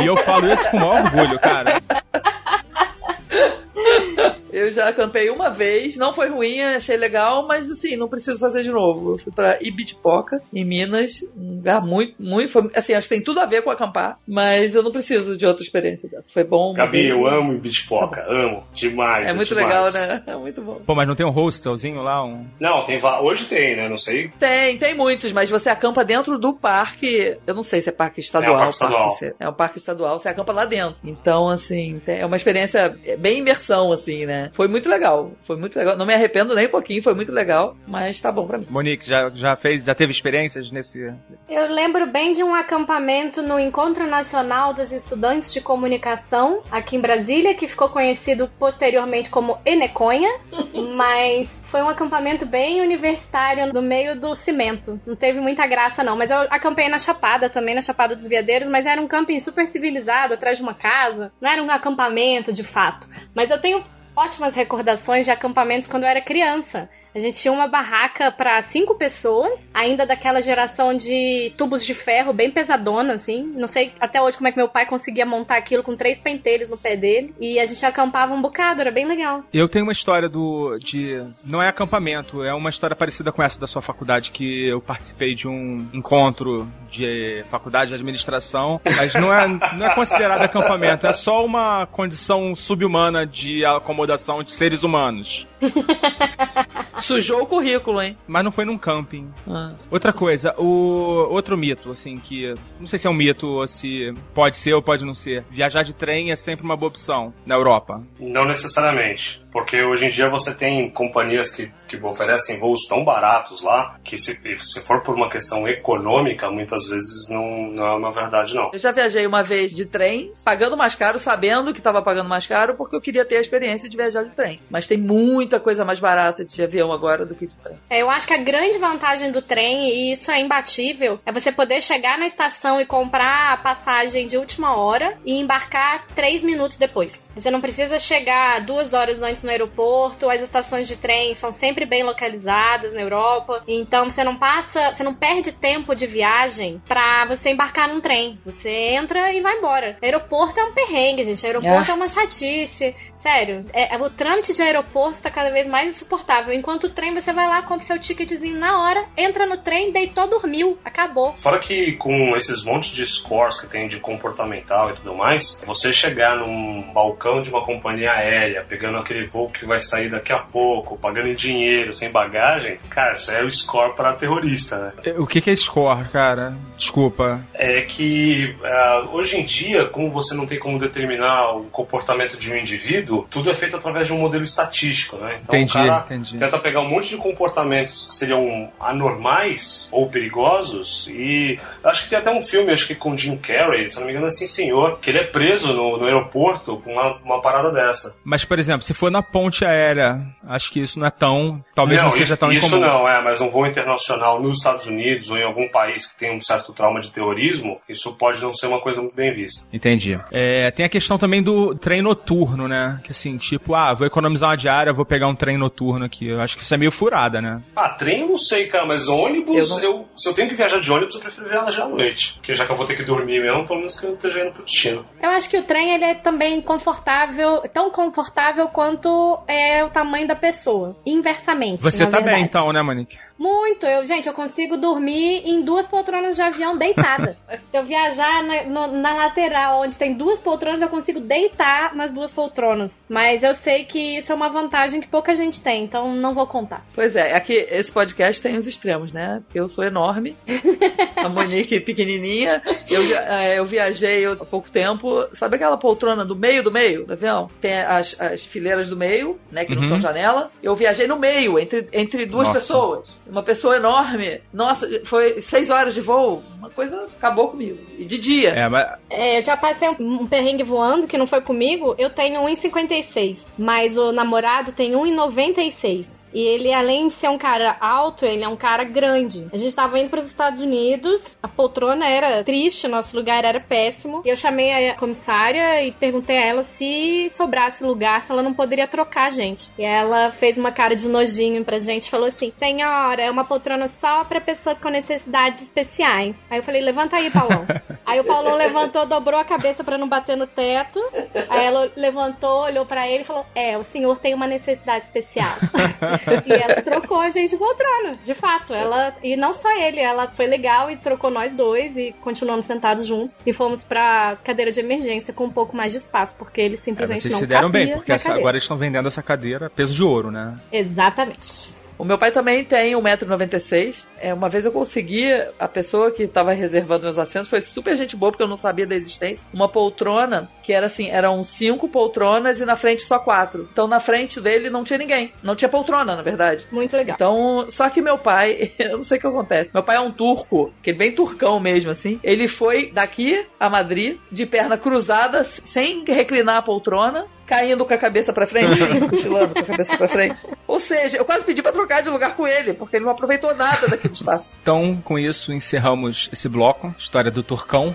E eu falo isso com o maior orgulho, cara. Eu já acampei uma vez, não foi ruim, achei legal, mas assim, não preciso fazer de novo. Eu fui pra Ibitipoca, em Minas, um lugar muito, muito. assim, acho que tem tudo a ver com acampar, mas eu não preciso de outra experiência dessa. Foi bom. Gabi, eu amo Ibitipoca, amo. Demais. É muito demais. legal, né? É muito bom. Pô, mas não tem um hostelzinho lá? Um... Não, tem hoje tem, né? Não sei. Tem, tem muitos, mas você acampa dentro do parque. Eu não sei se é parque estadual. É um parque estadual. é um parque estadual, você acampa lá dentro. Então, assim, é uma experiência bem imersão, assim, né? Foi muito legal. Foi muito legal. Não me arrependo nem um pouquinho, foi muito legal, mas tá bom pra mim. Monique, já, já fez, já teve experiências nesse. Eu lembro bem de um acampamento no Encontro Nacional dos Estudantes de Comunicação, aqui em Brasília, que ficou conhecido posteriormente como Eneconha, mas foi um acampamento bem universitário no meio do cimento. Não teve muita graça, não. Mas eu acampei na Chapada também, na Chapada dos Veadeiros, mas era um camping super civilizado, atrás de uma casa. Não era um acampamento de fato. Mas eu tenho ótimas recordações de acampamentos quando eu era criança. A gente tinha uma barraca para cinco pessoas, ainda daquela geração de tubos de ferro bem pesadona, assim. Não sei até hoje como é que meu pai conseguia montar aquilo com três pentelhos no pé dele. E a gente acampava um bocado, era bem legal. Eu tenho uma história do. de. Não é acampamento, é uma história parecida com essa da sua faculdade, que eu participei de um encontro de faculdade de administração, mas não é, não é considerado acampamento, é só uma condição subhumana de acomodação de seres humanos. Sujou o currículo, hein? Mas não foi num camping. Ah. Outra coisa, o outro mito, assim, que não sei se é um mito ou se pode ser ou pode não ser. Viajar de trem é sempre uma boa opção na Europa. Não necessariamente. Porque hoje em dia você tem companhias que, que oferecem voos tão baratos lá que se, se for por uma questão econômica, muitas vezes não, não é uma verdade, não. Eu já viajei uma vez de trem, pagando mais caro, sabendo que tava pagando mais caro, porque eu queria ter a experiência de viajar de trem. Mas tem muita coisa mais barata de avião agora do que de trem. É, eu acho que a grande vantagem do trem, e isso é imbatível, é você poder chegar na estação e comprar a passagem de última hora e embarcar três minutos depois. Você não precisa chegar duas horas antes no aeroporto, as estações de trem são sempre bem localizadas na Europa, então você não passa, você não perde tempo de viagem pra você embarcar num trem. Você entra e vai embora. Aeroporto é um perrengue, gente. Aeroporto Ah. é uma chatice. Sério, é, é- o trâmite de aeroporto tá cada vez mais insuportável. Enquanto o trem, você vai lá, compra seu ticketzinho na hora, entra no trem, deitou, dormiu, acabou. Fora que com esses montes de scores que tem de comportamental e tudo mais, você chegar num balcão de uma companhia aérea, pegando aquele voo que vai sair daqui a pouco, pagando em dinheiro, sem bagagem, cara, isso é o score para terrorista, né? O que que é score, cara? Desculpa. é que ah, hoje em dia, como você não tem como determinar o comportamento de um indivíduo, tudo é feito através de um modelo estatístico, né? Então Entendi, o cara entendi. tenta pegar um monte de comportamentos que seriam anormais ou perigosos e acho que tem até um filme, acho que com Jim Carrey, se não me engano, assim, senhor, que ele é preso no, no aeroporto com uma, uma parada dessa. Mas, por exemplo, se for na ponte aérea, acho que isso não é tão. Talvez não, seja isso, tão isso incomum. não, é, mas um voo internacional nos Estados Unidos ou em algum país que tem um certo trauma de terrorismo, isso pode não ser uma coisa muito bem vista. Entendi. É, tem a questão também do trem noturno, né? Que assim, tipo, ah, vou economizar uma diária, vou pegar um trem noturno aqui. Eu acho que isso é meio furada, né? Ah, trem eu não sei, cara, mas ônibus, Eu eu não- se eu tenho que viajar de ônibus, eu prefiro viajar à noite. Porque já que eu vou ter que dormir mesmo, pelo menos que eu esteja indo pro destino. Eu acho que o trem ele é também confortável, tão confortável quanto é o tamanho da pessoa. Inversamente. Você na tá bem verdade. então, né, Monique? Muito. Eu, gente, eu consigo dormir em duas poltronas de avião deitada. Se eu viajar na, no- na lateral, onde tem duas poltronas, eu consigo deitar nas duas poltronas. Mas eu sei que isso é uma vantagem que pouca gente tem, então não vou contar. Pois é, aqui esse podcast tem os extremos, né? Eu sou enorme, a Monique pequenininha. Eu, eh, eu viajei há pouco tempo. Sabe aquela poltrona do meio do meio do avião? Tem as, as fileiras do meio, né? Que não Uhum. são janela. Eu viajei no meio, entre, entre duas Nossa. pessoas. Uma pessoa enorme. Nossa, foi seis horas de voo. Uma coisa acabou comigo. E de dia. É, mas É, eu já passei um, um perrengue voando, que não foi comigo. Eu tenho 1,56, mas o namorado tem 1,96. E ele, além de ser um cara alto, ele é um cara grande. A gente tava indo para os Estados Unidos, a poltrona era triste, nosso lugar era péssimo. E eu chamei a comissária e perguntei a ela se sobrasse lugar, se ela não poderia trocar a gente. E ela fez uma cara de nojinho pra gente e falou assim: Senhora, é uma poltrona só para pessoas com necessidades especiais. Aí eu falei: Levanta aí, Paulão. Aí o Paulão levantou, dobrou a cabeça pra não bater no teto. Aí ela levantou, olhou pra ele e falou: É, o senhor tem uma necessidade especial. e ela trocou a gente de poltrona, de fato. Ela e não só ele, ela foi legal e trocou nós dois e continuamos sentados juntos e fomos pra cadeira de emergência com um pouco mais de espaço, porque ele é, simplesmente vocês não se deram bem, porque essa- cadeira. agora eles estão vendendo essa cadeira peso de ouro, né? Exatamente. O meu pai também tem 1,96m. É, uma vez eu consegui, a pessoa que tava reservando meus assentos foi super gente boa, porque eu não sabia da existência. Uma poltrona, que era assim, eram cinco poltronas e na frente só quatro. Então na frente dele não tinha ninguém. Não tinha poltrona, na verdade. Muito legal. Então, só que meu pai, eu não sei o que acontece. Meu pai é um turco, que é bem turcão mesmo, assim. Ele foi daqui a Madrid, de perna cruzada, sem reclinar a poltrona, caindo com a cabeça pra frente, assim, cochilando com a cabeça pra frente. Ou seja, eu quase pedi pra trocar de lugar com ele, porque ele não aproveitou nada daquele espaço. Então, com isso, encerramos esse bloco, história do Turcão.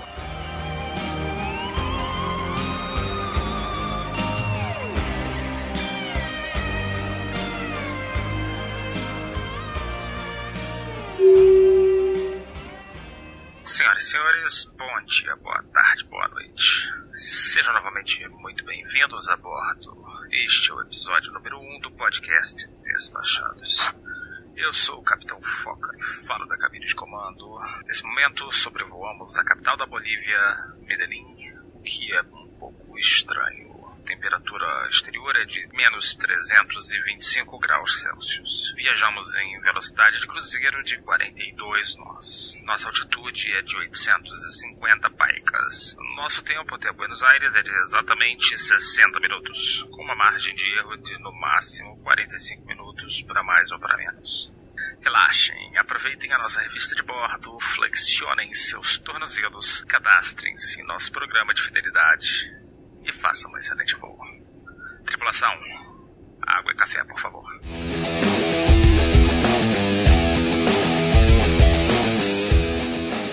Senhoras e senhores, bom dia, boa tarde, boa noite. Sejam novamente muito bem-vindos a bordo. Este é o episódio número 1 um do podcast Despachados. Eu sou o Capitão Foca e falo da cabine de comando. Nesse momento, sobrevoamos a capital da Bolívia, Medellín, o que é um pouco estranho. Temperatura exterior é de menos 325 graus Celsius. Viajamos em velocidade de cruzeiro de 42 nós. Nossa altitude é de 850 paicas. Nosso tempo até Buenos Aires é de exatamente 60 minutos, com uma margem de erro de no máximo 45 minutos para mais ou para menos. Relaxem, aproveitem a nossa revista de bordo, flexionem seus tornozelos, cadastrem-se em nosso programa de fidelidade e façam um excelente voo. Tripulação, água e café, por favor.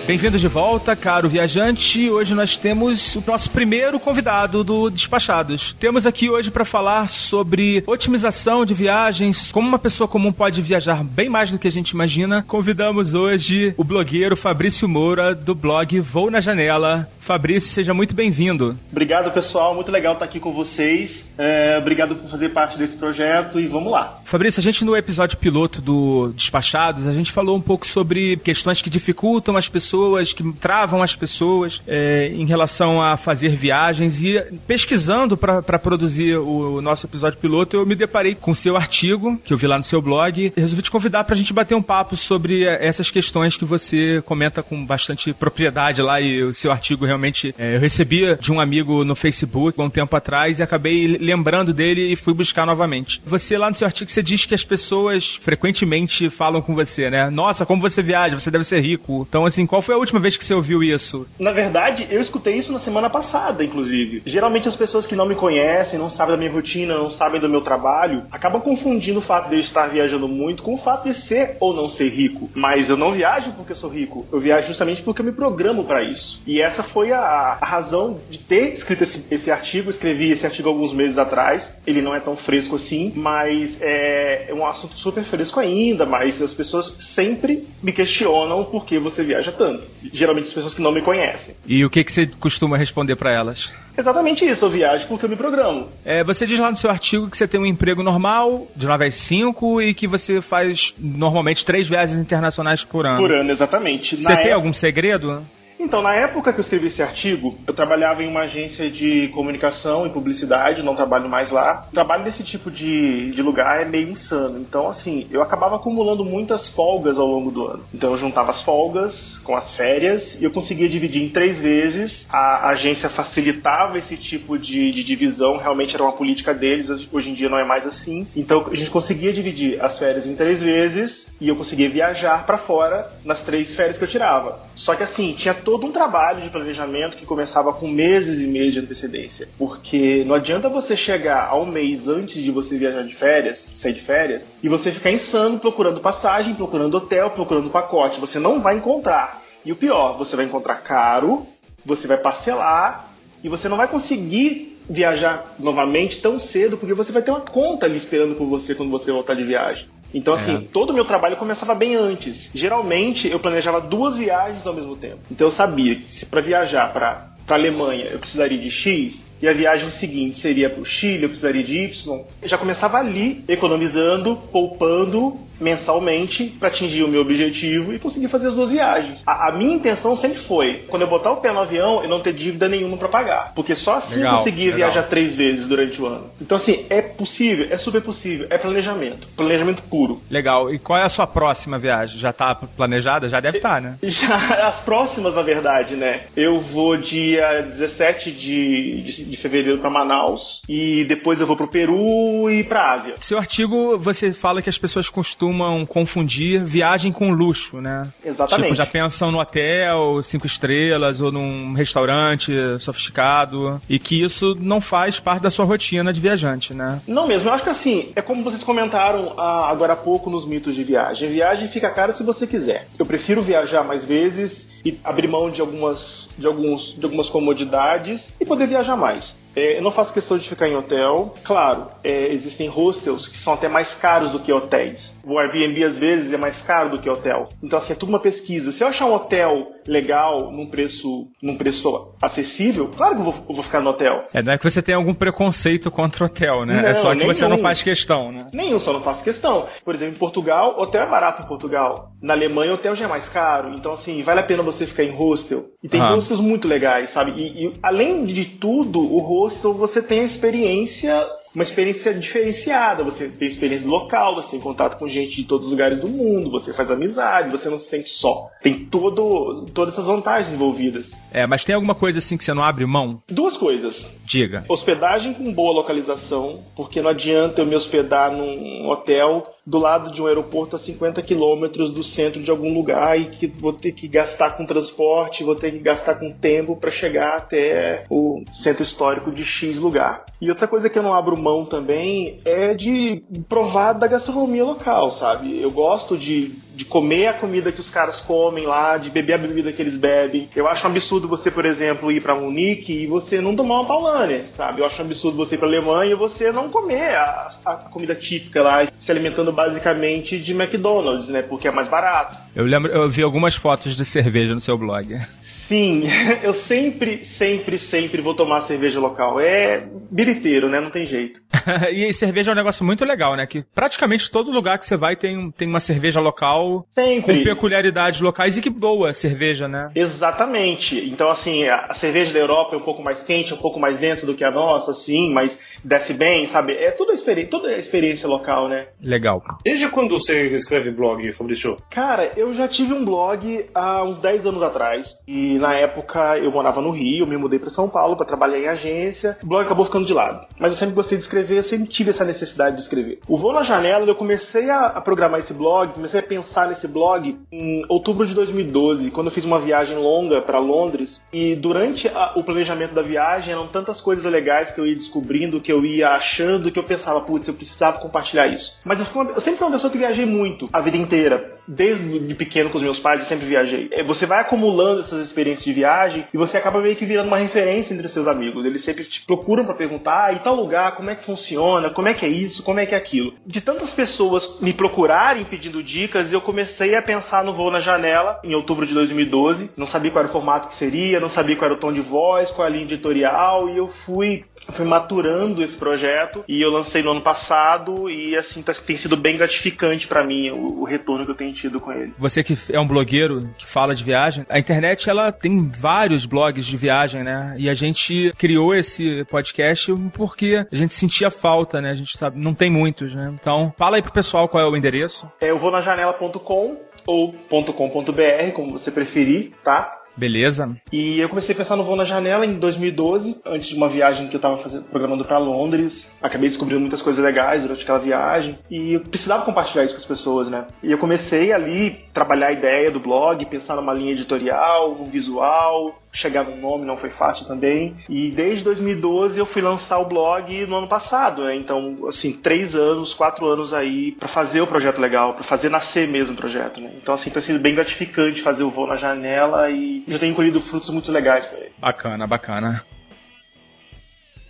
Bem-vindo de volta, caro viajante. Hoje nós temos o nosso primeiro convidado do Despachados. Temos aqui hoje para falar sobre otimização de viagens, como uma pessoa comum pode viajar bem mais do que a gente imagina. Convidamos hoje o blogueiro Fabrício Moura do blog Vou na Janela. Fabrício, seja muito bem-vindo. Obrigado, pessoal. Muito legal estar aqui com vocês. É, obrigado por fazer parte desse projeto e vamos lá. Fabrício, a gente no episódio piloto do Despachados, a gente falou um pouco sobre questões que dificultam as pessoas, que travam as pessoas é, em relação a fazer viagens e pesquisando para produzir o nosso episódio piloto, eu me deparei com seu artigo, que eu vi lá no seu blog, e resolvi te convidar para a gente bater um papo sobre essas questões que você comenta com bastante propriedade lá e o seu artigo realmente é, eu recebi de um amigo no Facebook há um tempo atrás e acabei lembrando dele e fui buscar novamente. Você lá no seu artigo você diz que as pessoas frequentemente falam com você, né? Nossa, como você viaja, você deve ser rico. Então assim, qual foi a última vez que você ouviu isso? Na verdade, eu escutei isso na semana passada, inclusive. Geralmente as pessoas que não me conhecem, não sabem da minha rotina, não sabem do meu trabalho, acabam confundindo o fato de eu estar viajando muito com o fato de ser ou não ser rico. Mas eu não viajo porque eu sou rico, eu viajo justamente porque eu me programo para isso. E essa foi a, a razão de ter escrito esse, esse artigo. Escrevi esse artigo alguns meses atrás. Ele não é tão fresco assim, mas é, é um assunto super fresco ainda. Mas as pessoas sempre me questionam por que você viaja tanto. Geralmente as pessoas que não me conhecem. E o que, que você costuma responder pra elas? Exatamente isso, eu viajo porque eu me programo. É, você diz lá no seu artigo que você tem um emprego normal, de 9 às 5, e que você faz normalmente três viagens internacionais por ano. Por ano, exatamente. Você Na tem época- algum segredo? Então, na época que eu escrevi esse artigo, eu trabalhava em uma agência de comunicação e publicidade, não trabalho mais lá. O trabalho desse tipo de, de lugar é meio insano. Então, assim, eu acabava acumulando muitas folgas ao longo do ano. Então, eu juntava as folgas com as férias e eu conseguia dividir em três vezes. A agência facilitava esse tipo de, de divisão, realmente era uma política deles, hoje em dia não é mais assim. Então, a gente conseguia dividir as férias em três vezes e eu conseguia viajar pra fora nas três férias que eu tirava. Só que assim, tinha todo um trabalho de planejamento que começava com meses e meses de antecedência. Porque não adianta você chegar ao mês antes de você viajar de férias, sair de férias, e você ficar insano procurando passagem, procurando hotel, procurando pacote. Você não vai encontrar. E o pior, você vai encontrar caro, você vai parcelar e você não vai conseguir viajar novamente tão cedo porque você vai ter uma conta ali esperando por você quando você voltar de viagem. Então, assim, todo o meu trabalho começava bem antes. Geralmente, eu planejava duas viagens ao mesmo tempo. Então, eu sabia que se para viajar para para Alemanha eu precisaria de X e a viagem seguinte seria para o Chile, eu precisaria de Y. Eu já começava ali, economizando, poupando mensalmente para atingir o meu objetivo e conseguir fazer as duas viagens. A, a minha intenção sempre foi, quando eu botar o pé no avião, eu não ter dívida nenhuma para pagar, porque só assim Legal, eu conseguia legal. viajar três vezes durante o ano. Então assim, é possível, é super possível, é planejamento, planejamento puro. Legal. E qual é a sua próxima viagem? Já tá planejada? Já deve estar, né? Já as próximas, na verdade, né? Eu vou dia 17 de, de, de fevereiro para Manaus e depois eu vou pro Peru e pra Ásia. Seu artigo, você fala que as pessoas costumam confundir viagem com luxo, né? Exatamente. Tipo, já pensam no hotel, cinco estrelas, ou num restaurante sofisticado, e que isso não faz parte da sua rotina de viajante, né? Não mesmo, eu acho que assim, é como vocês comentaram ah, agora há pouco nos mitos de viagem. Viagem fica cara se você quiser. Eu prefiro viajar mais vezes e abrir mão de algumas, de alguns, de algumas comodidades e poder viajar mais. É, eu não faço questão de ficar em hotel. Claro, é, existem hostels que são até mais caros do que hotéis. O Airbnb às vezes é mais caro do que hotel. Então assim, é tudo uma pesquisa. Se eu achar um hotel legal num preço, num preço acessível, claro que eu vou, eu vou ficar no hotel. É, não é que você tem algum preconceito contra o hotel, né? é Não, só que você nenhum. não faz questão, né? Nenhum, só não faço questão. Por exemplo, em Portugal, hotel é barato em Portugal. Na Alemanha, hotel já é mais caro. Então, assim, vale a pena você ficar em hostel. E tem Ah. hostels muito legais, sabe? E, e, além de tudo, o hostel você tem a experiência, uma experiência diferenciada. Você tem experiência local, você tem contato com gente de todos os lugares do mundo, você faz amizade, você não se sente só. Tem todo, todas essas vantagens envolvidas. É, mas tem alguma coisa assim que você não abre mão? Duas coisas. Diga. Hospedagem com boa localização, porque não adianta eu me hospedar num hotel do lado de um aeroporto a 50 quilômetros do centro de algum lugar e que vou ter que gastar com transporte, vou ter que gastar com tempo para chegar até o centro histórico de X lugar. E outra coisa que eu não abro mão também é de provar da gastronomia local, sabe? Eu gosto de, de comer a comida que os caras comem lá, de beber a bebida que eles bebem. Eu acho um absurdo você, por exemplo, ir para Munique e você não tomar uma paulane, sabe? Eu acho um absurdo você ir para Alemanha e você não comer a, a comida típica lá, se alimentando basicamente de McDonald's, né? Porque é mais barato. Eu lembro, eu vi algumas fotos de cerveja no seu blog. Sim, eu sempre, sempre, sempre vou tomar cerveja local. É biriteiro, né? Não tem jeito. e cerveja é um negócio muito legal, né? Que praticamente todo lugar que você vai tem, tem uma cerveja local com Sempre. peculiaridades locais e que boa cerveja, né? Exatamente. Então, assim, a a cerveja da Europa é um pouco mais quente, um pouco mais densa do que a nossa, sim, mas desce bem, sabe? É tudo a experiência, toda a experiência local, né? Legal. Desde quando você escreve blog, Fabrício? Cara, eu já tive um blog há uns 10 anos atrás. E na época eu morava no Rio, me mudei para São Paulo para trabalhar em agência. O blog acabou ficando de lado. Mas eu sempre gostei de escrever, sempre tive essa necessidade de escrever. O Voo na Janela, eu comecei a, programar esse blog, comecei a pensar nesse blog em outubro de 2012, quando eu fiz uma viagem longa para Londres. E durante a- o planejamento da viagem eram tantas coisas legais que eu ia descobrindo, que eu ia achando, que eu pensava, putz, eu precisava compartilhar isso. Mas eu, uma- eu sempre fui uma pessoa que viajei muito, a vida inteira. Desde de pequeno com os meus pais, eu sempre viajei. É, Você vai acumulando essas experiência de viagem e você acaba meio que virando uma referência entre os seus amigos. Eles sempre te procuram para perguntar, ah, e tal lugar, como é que funciona, como é que é isso, como é que é aquilo. De tantas pessoas me procurarem pedindo dicas, eu comecei a pensar no voo na janela em outubro de 2012. Não sabia qual era o formato que seria, não sabia qual era o tom de voz, qual a linha editorial, e eu fui fui maturando esse projeto e eu lancei no ano passado e assim tá, tem sido bem gratificante para mim o, o, retorno que eu tenho tido com ele. Você que é um blogueiro que fala de viagem, a internet ela tem vários blogs de viagem, né? E a gente criou esse podcast porque a gente sentia falta, né? A gente sabe, não tem muitos, né? Então, fala aí pro pessoal qual é o endereço. É, eu vou na janela.com ou .com.br, como você preferir, tá? Beleza. E eu comecei a pensar no voo na janela em 2012, antes de uma viagem que eu estava programando para Londres. Acabei descobrindo muitas coisas legais durante aquela viagem e eu precisava compartilhar isso com as pessoas, né? E eu comecei ali trabalhar a ideia do blog, pensar numa linha editorial, um visual, chegar no nome não foi fácil também. E desde 2012 eu fui lançar o blog no ano passado, né? Então, assim, três anos, quatro anos aí para fazer o projeto legal, para fazer nascer mesmo o projeto, né? Então, assim, tá sendo bem gratificante fazer o voo na janela e já tenho colhido frutos muito legais ele. Bacana, bacana.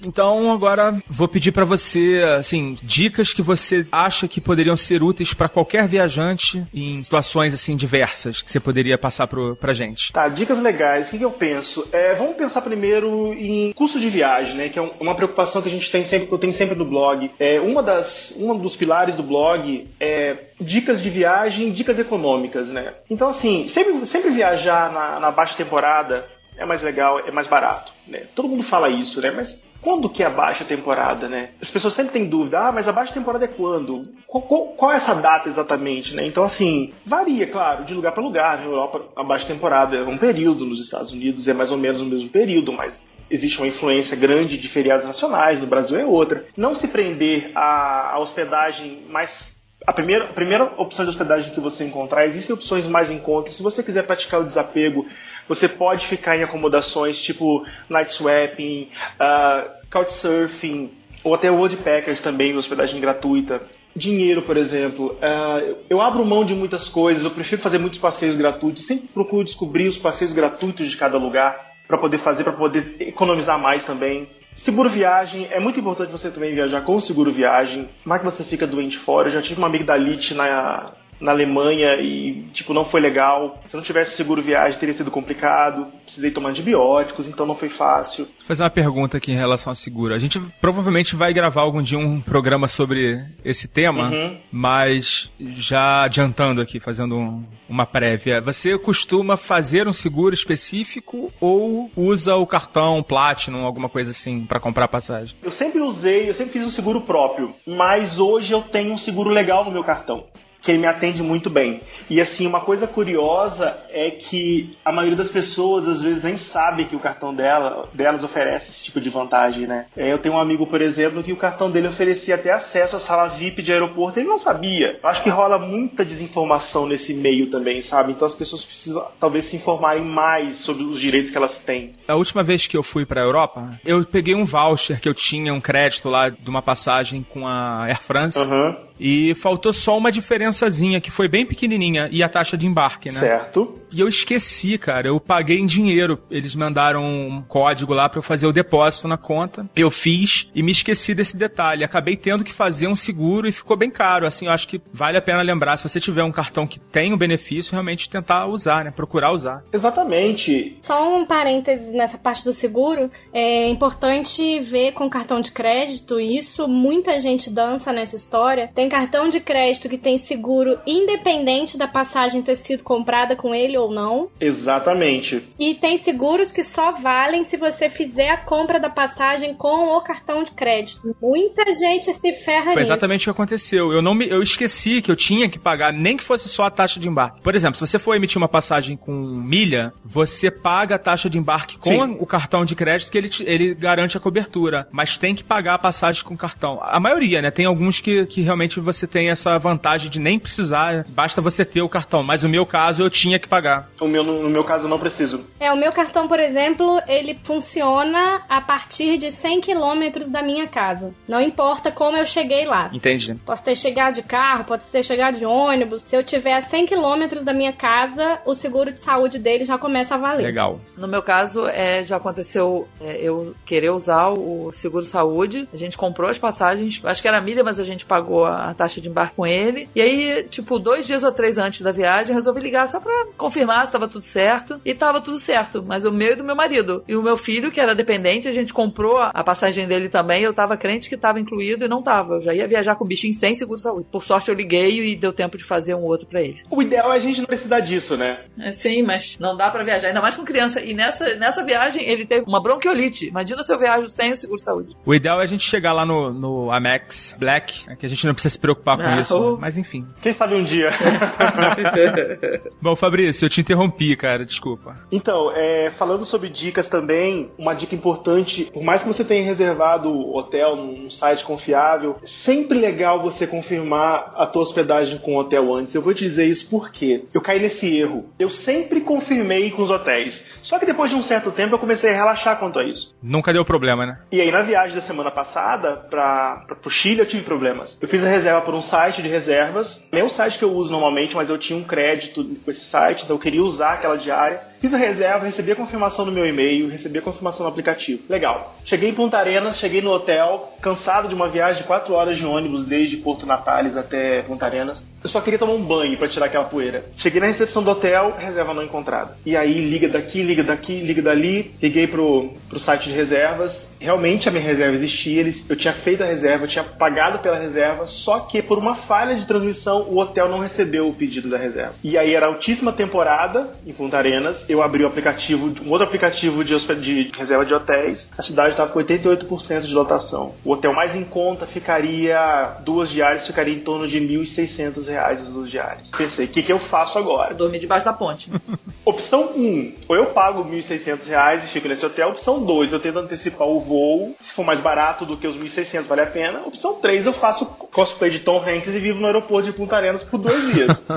Então agora vou pedir para você, assim, dicas que você acha que poderiam ser úteis para qualquer viajante em situações assim diversas que você poderia passar pro, pra gente. Tá, dicas legais. O que, que eu penso? É, vamos pensar primeiro em custo de viagem, né? Que é uma preocupação que a gente tem sempre, que eu tenho sempre no blog. É uma das, um dos pilares do blog é dicas de viagem, dicas econômicas, né? Então assim, sempre, sempre viajar na, na baixa temporada é mais legal, é mais barato, né? Todo mundo fala isso, né? Mas quando que é a baixa temporada, né? As pessoas sempre têm dúvida, ah, mas a baixa temporada é quando? Qual, qual, qual é essa data exatamente, né? Então, assim, varia, claro, de lugar para lugar. Na Europa, a baixa temporada é um período, nos Estados Unidos é mais ou menos o mesmo período, mas existe uma influência grande de feriados nacionais, no Brasil é outra. Não se prender à, à hospedagem mais a primeira, a primeira opção de hospedagem que você encontrar, existem opções mais em conta. Se você quiser praticar o desapego, você pode ficar em acomodações tipo night swapping, uh, couchsurfing, ou até woodpeckers também, hospedagem gratuita. Dinheiro, por exemplo. Uh, eu abro mão de muitas coisas, eu prefiro fazer muitos passeios gratuitos, sempre procuro descobrir os passeios gratuitos de cada lugar para poder fazer, para poder economizar mais também. Seguro viagem, é muito importante você também viajar com seguro viagem. Como que você fica doente fora? Eu já tive uma amigdalite na, na Alemanha e, tipo, não foi legal. Se não tivesse seguro viagem, teria sido complicado. Precisei tomar antibióticos, então não foi fácil. Vou fazer uma pergunta aqui em relação a seguro. A gente provavelmente vai gravar algum dia um programa sobre esse tema, uhum. mas já adiantando aqui, fazendo um, uma prévia. Você costuma fazer um seguro específico ou usa o cartão Platinum, alguma coisa assim, para comprar passagem? Eu sempre usei, eu sempre fiz um seguro próprio, mas hoje eu tenho um seguro legal no meu cartão que ele me atende muito bem. E assim, uma coisa curiosa é que a maioria das pessoas às vezes nem sabe que o cartão dela, delas oferece esse tipo de vantagem, né? É, eu tenho um amigo, por exemplo, que o cartão dele oferecia até acesso à sala VIP de aeroporto, ele não sabia. Eu acho que rola muita desinformação nesse meio também, sabe? Então as pessoas precisam talvez se informarem mais sobre os direitos que elas têm. A última vez que eu fui para a Europa, eu peguei um voucher que eu tinha um crédito lá de uma passagem com a Air France. Uhum. E faltou só uma diferençazinha, que foi bem pequenininha, e a taxa de embarque, né? Certo. E eu esqueci, cara. Eu paguei em dinheiro. Eles mandaram um código lá para eu fazer o depósito na conta. Eu fiz e me esqueci desse detalhe. Acabei tendo que fazer um seguro e ficou bem caro. Assim, eu acho que vale a pena lembrar. Se você tiver um cartão que tem um benefício, realmente tentar usar, né? Procurar usar. Exatamente. Só um parêntese nessa parte do seguro. É importante ver com cartão de crédito isso. Muita gente dança nessa história. Tem cartão de crédito que tem seguro independente da passagem ter sido comprada com ele ou não. Exatamente. E tem seguros que só valem se você fizer a compra da passagem com o cartão de crédito. Muita gente se ferra Foi exatamente o que aconteceu. Eu não me, eu esqueci que eu tinha que pagar, nem que fosse só a taxa de embarque. Por exemplo, se você for emitir uma passagem com milha, você paga a taxa de embarque com Sim. o cartão de crédito que ele, ele garante a cobertura. Mas tem que pagar a passagem com cartão. A maioria, né? Tem alguns que, que realmente realmente você tem essa vantagem de nem precisar, basta você ter o cartão. Mas no meu caso, eu tinha que pagar. O meu, no, no meu caso, eu não preciso. É, o meu cartão, por exemplo, ele funciona a partir de 100 quilômetros da minha casa. Não importa como eu cheguei lá. Entendi. Posso ter chegado de carro, pode ter chegado de ônibus. Se eu tiver a 100 quilômetros da minha casa, o seguro de saúde dele já começa a valer. Legal. No meu caso, é, já aconteceu é, eu querer usar o seguro saúde. A gente comprou as passagens, acho que era milha, mas a gente pagou a, a taxa de embarque com ele. E aí, tipo, dois dias ou três antes da viagem, eu resolvi ligar só pra confirmar se tava tudo certo. E tava tudo certo, mas o meu e do meu marido. E o meu filho, que era dependente, a gente comprou a, passagem dele também. Eu tava crente que tava incluído e não tava. Eu já ia viajar com o bichinho sem seguro saúde. Por sorte, eu liguei e deu tempo de fazer um outro pra ele. O ideal é a gente não precisar disso, né? É, sim, mas não dá pra viajar, ainda mais com criança. E nessa, nessa viagem ele teve uma bronquiolite. Imagina se eu viajo sem o seguro saúde. O ideal é a gente chegar lá no, no Amex Black, é que a gente não precisa se preocupar com Ah, isso. oh. né? Mas enfim. Quem sabe um dia. Bom, Fabrício, eu te interrompi, cara, desculpa. Então, é, falando sobre dicas também, uma dica importante, por mais que você tenha reservado o hotel num site confiável, sempre legal você confirmar a tua hospedagem com o hotel antes. Eu vou te dizer isso porque eu caí nesse erro. Eu sempre confirmei com os hotéis. Só que depois de um certo tempo eu comecei a relaxar quanto a isso. Nunca deu problema, né? E aí na viagem da semana passada para o Chile eu tive problemas. Eu fiz a reserva por um site de reservas, nem o site que eu uso normalmente, mas eu tinha um crédito com esse site, então eu queria usar aquela diária. Fiz a reserva, recebi a confirmação no meu e-mail, recebi a confirmação no aplicativo. Legal. Cheguei em Punta Arenas, cheguei no hotel, cansado de uma viagem de 4 horas de ônibus desde Porto Natales até Punta Arenas. Eu só queria tomar um banho para tirar aquela poeira. Cheguei na recepção do hotel, reserva não encontrada. E aí liga daqui, liga daqui, liga dali. Liguei pro, pro site de reservas. Realmente a minha reserva existia, eles, eu tinha feito a reserva, eu tinha pagado pela reserva, só que por uma falha de transmissão o hotel não recebeu o pedido da reserva. E aí era altíssima temporada em Punta Arenas, eu abri o aplicativo, um outro aplicativo de, de reserva de hotéis, a cidade estava com 88% de lotação. O hotel mais em conta ficaria, duas diárias, ficaria em torno de 1.600 reais as duas diárias. Pensei, o que, que eu faço agora? Dormir debaixo da ponte. Opção 1, ou eu pago 1.600 reais e fico nesse hotel. Opção 2, eu tento antecipar o voo. Se for mais barato do que os 1.600, vale a pena. Opção 3, eu faço cosplay de Tom Hanks e vivo no aeroporto de Punta Arenas por dois dias.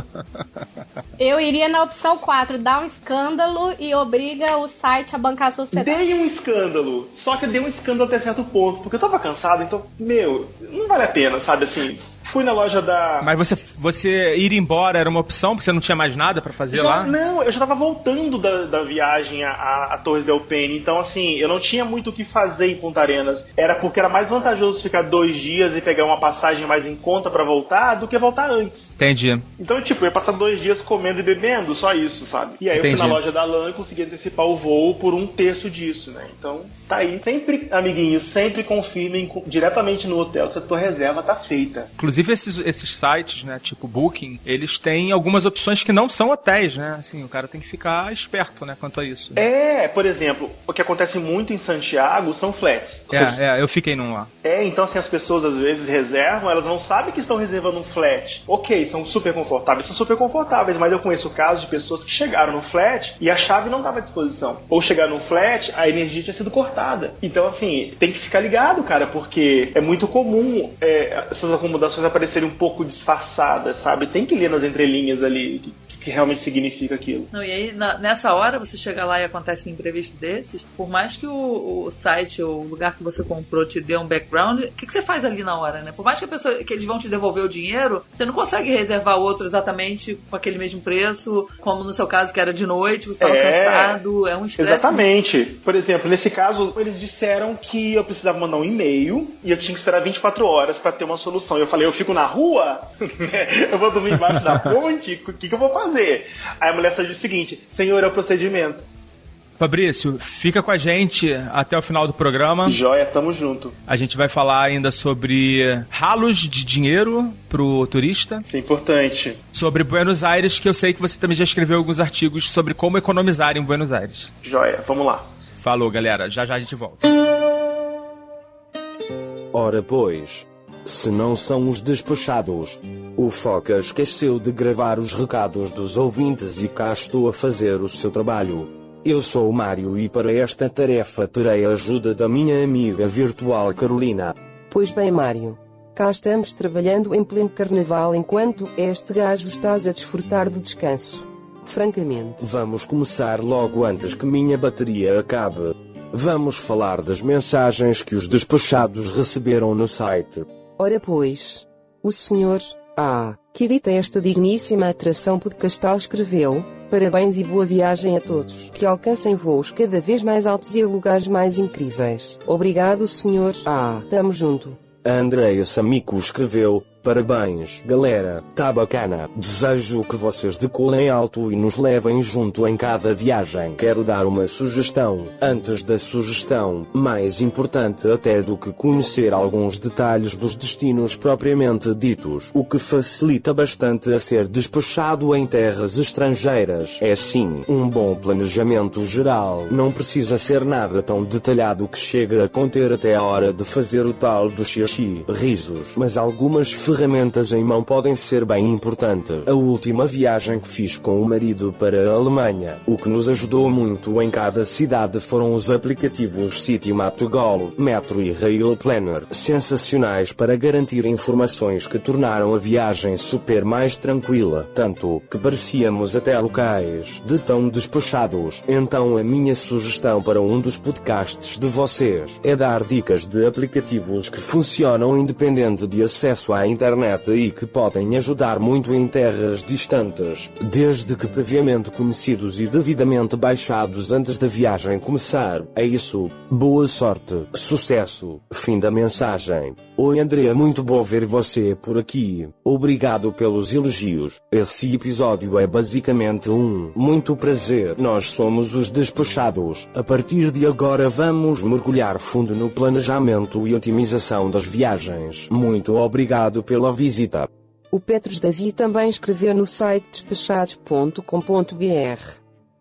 Eu iria na opção 4, dá um escândalo e obriga o site a bancar a sua hospedagem. Dei um escândalo. Só que dei um escândalo até certo ponto. Porque eu tava cansado, então, meu, não vale a pena, sabe assim. Fui na loja da. Mas você, você ir embora era uma opção, porque você não tinha mais nada pra fazer Já- lá? Não, eu já tava voltando da, da viagem a, a, Torres del Paine, então assim, eu não tinha muito o que fazer em Punta Arenas. Era porque era mais vantajoso ficar dois dias e pegar uma passagem mais em conta pra voltar do que voltar antes. Entendi. Então, tipo, eu ia passar dois dias comendo e bebendo, só isso, sabe? E aí eu fui Entendi. na loja da LAN e consegui antecipar o voo por um terço disso, né? Então, tá aí. Sempre, amiguinhos, sempre confirmem co- diretamente no hotel se a tua reserva tá feita. Inclusive esses, esses sites, né, tipo Booking, eles têm algumas opções que não são hotéis, né? Assim, o cara tem que ficar esperto, né, quanto a isso. É, por exemplo, o que acontece muito em Santiago são flats. Ou seja, É, é, eu fiquei num lá. É, então assim, as pessoas às vezes reservam, elas não sabem que estão reservando um flat. Ok, são super confortáveis, são super confortáveis, mas eu conheço casos de pessoas que chegaram no flat e a chave não estava à disposição. Ou chegaram no flat, a energia tinha sido cortada. Então, assim, tem que ficar ligado, cara, porque é muito comum é, essas acomodações aparecerem um pouco disfarçadas, sabe? Tem que ler nas entrelinhas ali o que, realmente significa aquilo. Não, e aí, na- nessa hora, você chega lá e acontece um imprevisto desses, por mais que o, o site ou o lugar que você comprou te dê um background, o que, que você faz ali na hora, né? Por mais que a pessoa que eles vão te devolver o dinheiro, você não consegue reservar outro exatamente com aquele mesmo preço, como no seu caso que era de noite, você estava É. cansado, é um estresse. Exatamente. Por exemplo, nesse caso, eles disseram que eu precisava mandar um e-mail e eu tinha que esperar 24 horas pra ter uma solução. E eu falei, eu fico na rua? eu vou dormir embaixo da ponte? O que, que eu vou fazer? Aí a mulher só disse o seguinte, senhor, é o procedimento. Fabrício, fica com a gente até o final do programa. Joia, tamo junto. A gente vai falar ainda sobre ralos de dinheiro pro turista, Isso é importante. sobre Buenos Aires, que eu sei que você também já escreveu alguns artigos sobre como economizar em Buenos Aires. Joia, vamos lá. Falou, galera. Já já a gente volta. Ora pois, se não são os despachados, o Foca esqueceu de gravar os recados dos ouvintes e cá estou a fazer o seu trabalho. Eu sou o Mário e para esta tarefa terei a ajuda da minha amiga virtual Carolina. Pois bem, Mário. Cá estamos trabalhando em pleno carnaval enquanto este gajo estás a desfrutar do descanso. Francamente. Vamos começar logo antes que minha bateria acabe. Vamos falar das mensagens que os despachados receberam no site. Ora pois. O senhor, ah, que edita esta digníssima atração podcastal escreveu, parabéns e boa viagem a todos. Que alcancem voos cada vez mais altos e a lugares mais incríveis. Obrigado senhor, ah, tamo junto. A Andrea Samico escreveu: Parabéns, galera, tá bacana. Desejo que vocês decolem alto e nos levem junto em cada viagem. Quero dar uma sugestão. Antes da sugestão, mais importante até do que conhecer alguns detalhes dos destinos propriamente ditos, o que facilita bastante a ser despachado em terras estrangeiras. É sim, um bom planejamento geral. Não precisa ser nada tão detalhado que chegue a conter até a hora de fazer o tal do xixi, risos, mas algumas ferramentas em mão podem ser bem importante. A última viagem que fiz com o marido para a Alemanha, o que nos ajudou muito em cada cidade foram os aplicativos CityMap2Go, Metro e Rail Planner, sensacionais para garantir informações que tornaram a viagem super mais tranquila, tanto que parecíamos até locais de tão despachados. Então a minha sugestão para um dos podcasts de vocês é dar dicas de aplicativos que funcionam independente de acesso à internet e que podem ajudar muito em terras distantes, desde que previamente conhecidos e devidamente baixados antes da viagem começar. É isso. Boa sorte, sucesso. Fim da mensagem. Oi André, muito bom ver você por aqui. Obrigado pelos elogios. Esse episódio é basicamente um muito prazer. Nós somos os despachados. A partir de agora vamos mergulhar fundo no planejamento e otimização das viagens. Muito obrigado pela visita. O Petros Davi também escreveu no site despachados.com.br.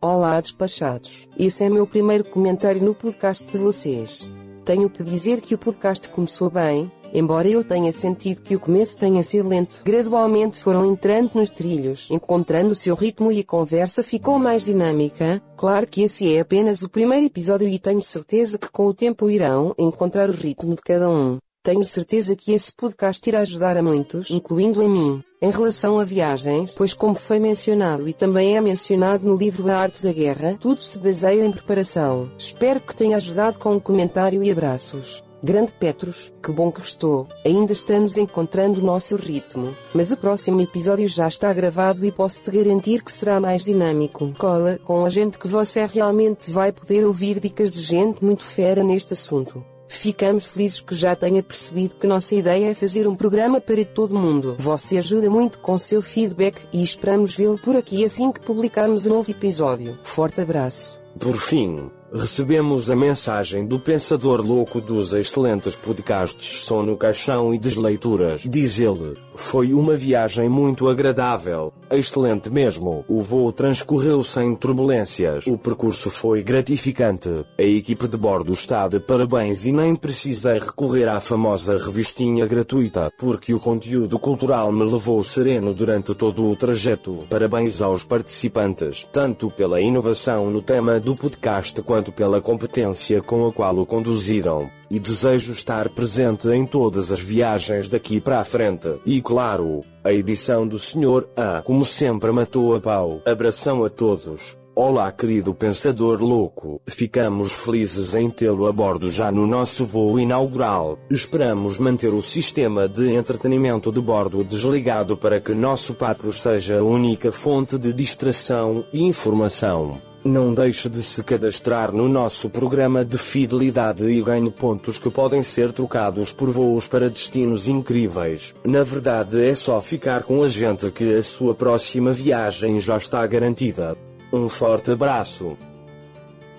Olá despachados, esse é meu primeiro comentário no podcast de vocês. Tenho que dizer que o podcast começou bem, embora eu tenha sentido que o começo tenha sido lento. Gradualmente foram entrando nos trilhos, encontrando o seu ritmo e a conversa ficou mais dinâmica. Claro que esse é apenas o primeiro episódio e tenho certeza que com o tempo irão encontrar o ritmo de cada um. Tenho certeza que esse podcast irá ajudar a muitos, incluindo a mim, em relação a viagens, pois como foi mencionado e também é mencionado no livro A Arte da Guerra, tudo se baseia em preparação. Espero que tenha ajudado com um comentário e abraços. Grande Petros, que bom que estou. Ainda estamos encontrando o nosso ritmo, mas o próximo episódio já está gravado e posso te garantir que será mais dinâmico. Cola com a gente que você realmente vai poder ouvir dicas de gente muito fera neste assunto. Ficamos felizes que já tenha percebido que nossa ideia é fazer um programa para todo mundo. Você ajuda muito com seu feedback e esperamos vê-lo por aqui assim que publicarmos um novo episódio. Forte abraço. Por fim, recebemos a mensagem do pensador louco dos excelentes podcasts Sono Caixão e Desleituras. Diz ele: Foi uma viagem muito agradável. Excelente mesmo. O voo transcorreu sem turbulências. O percurso foi gratificante. A equipe de bordo está de parabéns e nem precisei recorrer à famosa revistinha gratuita, porque o conteúdo cultural me levou sereno durante todo o trajeto. Parabéns aos participantes, tanto pela inovação no tema do podcast quanto pela competência com a qual o conduziram. E desejo estar presente em todas as viagens daqui para a frente. E claro, a edição do Sr. A, como sempre, matou a pau. Abração a todos. Olá, querido pensador louco. Ficamos felizes em tê-lo a bordo já no nosso voo inaugural. Esperamos manter o sistema de entretenimento de bordo desligado para que nosso papo seja a única fonte de distração e informação. Não deixe de se cadastrar no nosso programa de fidelidade e ganhe pontos que podem ser trocados por voos para destinos incríveis. Na verdade, é só ficar com a gente que a sua próxima viagem já está garantida. Um forte abraço.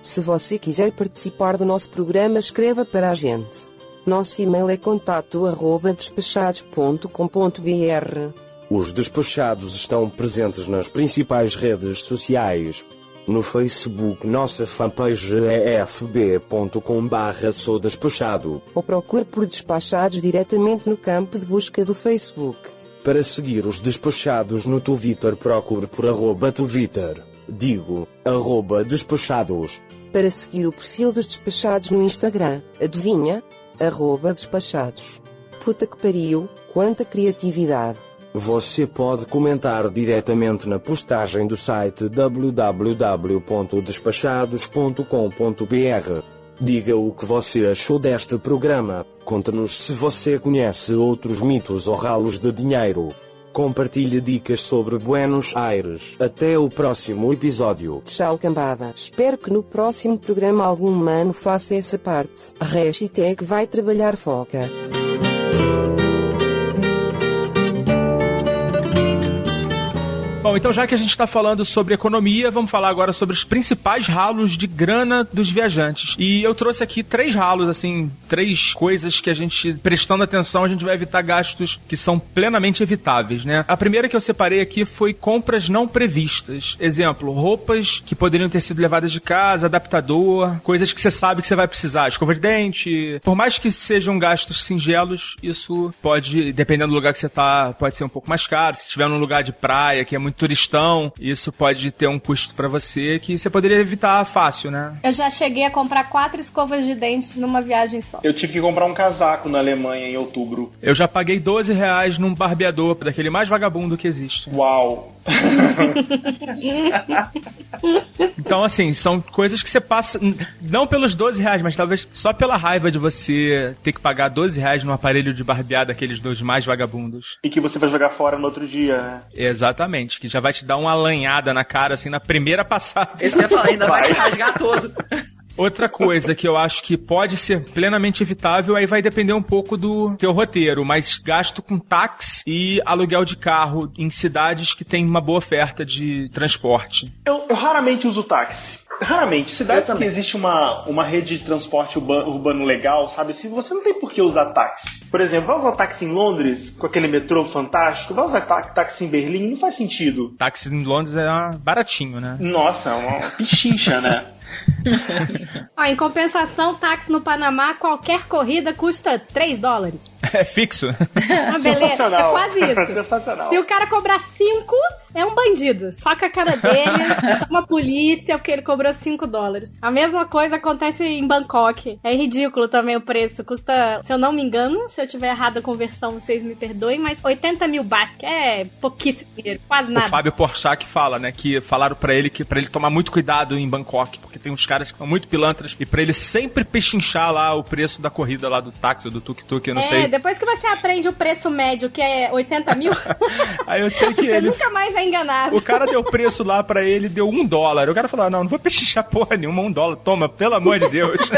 Se você quiser participar do nosso programa, escreva para a gente. Nosso e-mail é contato@despachados.com.br. Os despachados estão presentes nas principais redes sociais. No Facebook, nossa fanpage é fb.com barra sou despachado. Ou procure por despachados diretamente no campo de busca do Facebook. Para seguir os despachados no Twitter, procure por arroba Twitter. Digo, arroba despachados. Para seguir o perfil dos despachados no Instagram, adivinha? Arroba despachados. Puta que pariu, quanta criatividade. Você pode comentar diretamente na postagem do site www.despachados.com.br. Diga o que você achou deste programa, conte-nos se você conhece outros mitos ou ralos de dinheiro. Compartilhe dicas sobre Buenos Aires. Até o próximo episódio. Tchau cambada. Espero que no próximo programa algum humano faça essa parte. Hashtag vai trabalhar foca. Bom, então já que a gente está falando sobre economia, vamos falar agora sobre os principais ralos de grana dos viajantes. E eu trouxe aqui três ralos, assim, três coisas que a gente, prestando atenção, a gente vai evitar gastos que são plenamente evitáveis, né? A primeira que eu separei aqui foi compras não previstas. Exemplo, roupas que poderiam ter sido levadas de casa, adaptador, coisas que você sabe que você vai precisar, escova de dente. Por mais que sejam gastos singelos, isso pode, dependendo do lugar que você tá, pode ser um pouco mais caro. Se estiver num lugar de praia que é muito turistão, isso pode ter um custo pra você que você poderia evitar fácil, né? Eu já cheguei a comprar quatro escovas de dentes numa viagem só. Eu tive que comprar um casaco na Alemanha em outubro. Eu já paguei 12 reais num barbeador, daquele mais vagabundo que existe. Uau! Então, assim, são coisas que você passa, não pelos 12 reais, mas talvez só pela raiva de você ter que pagar 12 reais num aparelho de barbear daqueles dois mais vagabundos. E que você vai jogar fora no outro dia, né? Exatamente, que já vai te dar uma lanhada na cara, assim, na primeira passada. Esse que eu ia falar, ainda vai te rasgar todo. Outra coisa que eu acho que pode ser plenamente evitável, aí vai depender um pouco do teu roteiro, mas gasto com táxi e aluguel de carro em cidades que tem uma boa oferta de transporte. Eu, eu raramente uso táxi. Raramente. Cidades que existe uma, uma rede de transporte urba- urbano legal, sabe? Se você não tem por que usar táxi. Por exemplo, vai usar táxi em Londres, com aquele metrô fantástico? Vai usar tá- táxi em Berlim? Não faz sentido. Táxi em Londres é ah, baratinho, né? Nossa, é uma pichincha, né? Ó, em compensação, táxi no Panamá, qualquer corrida custa 3 dólares. É fixo. Uma beleza. É quase isso. Sensacional. Se o cara cobrar 5, é um bandido. Só com a cara dele, chama a polícia porque ele cobrou 5 dólares. A mesma coisa acontece em Bangkok. É ridículo também o preço. Custa, se eu não me engano, se eu tiver errado a conversão, vocês me perdoem, mas 80 mil baht, que é pouquíssimo dinheiro, quase O nada. Fábio Porchat fala, né, que falaram pra ele que para ele tomar muito cuidado em Bangkok, porque tem uns caras que são muito pilantras e pra ele sempre pechinchar lá o preço da corrida lá do táxi ou do tuk-tuk, eu não é, sei. depois que você aprende o preço médio, que é 80 mil, Aí eu sei que você ele nunca mais é enganado. O cara deu preço lá pra ele, deu um dólar. O cara falou: "Ah, não, não vou pechinchar porra nenhuma, um dólar. Toma, pelo amor de Deus.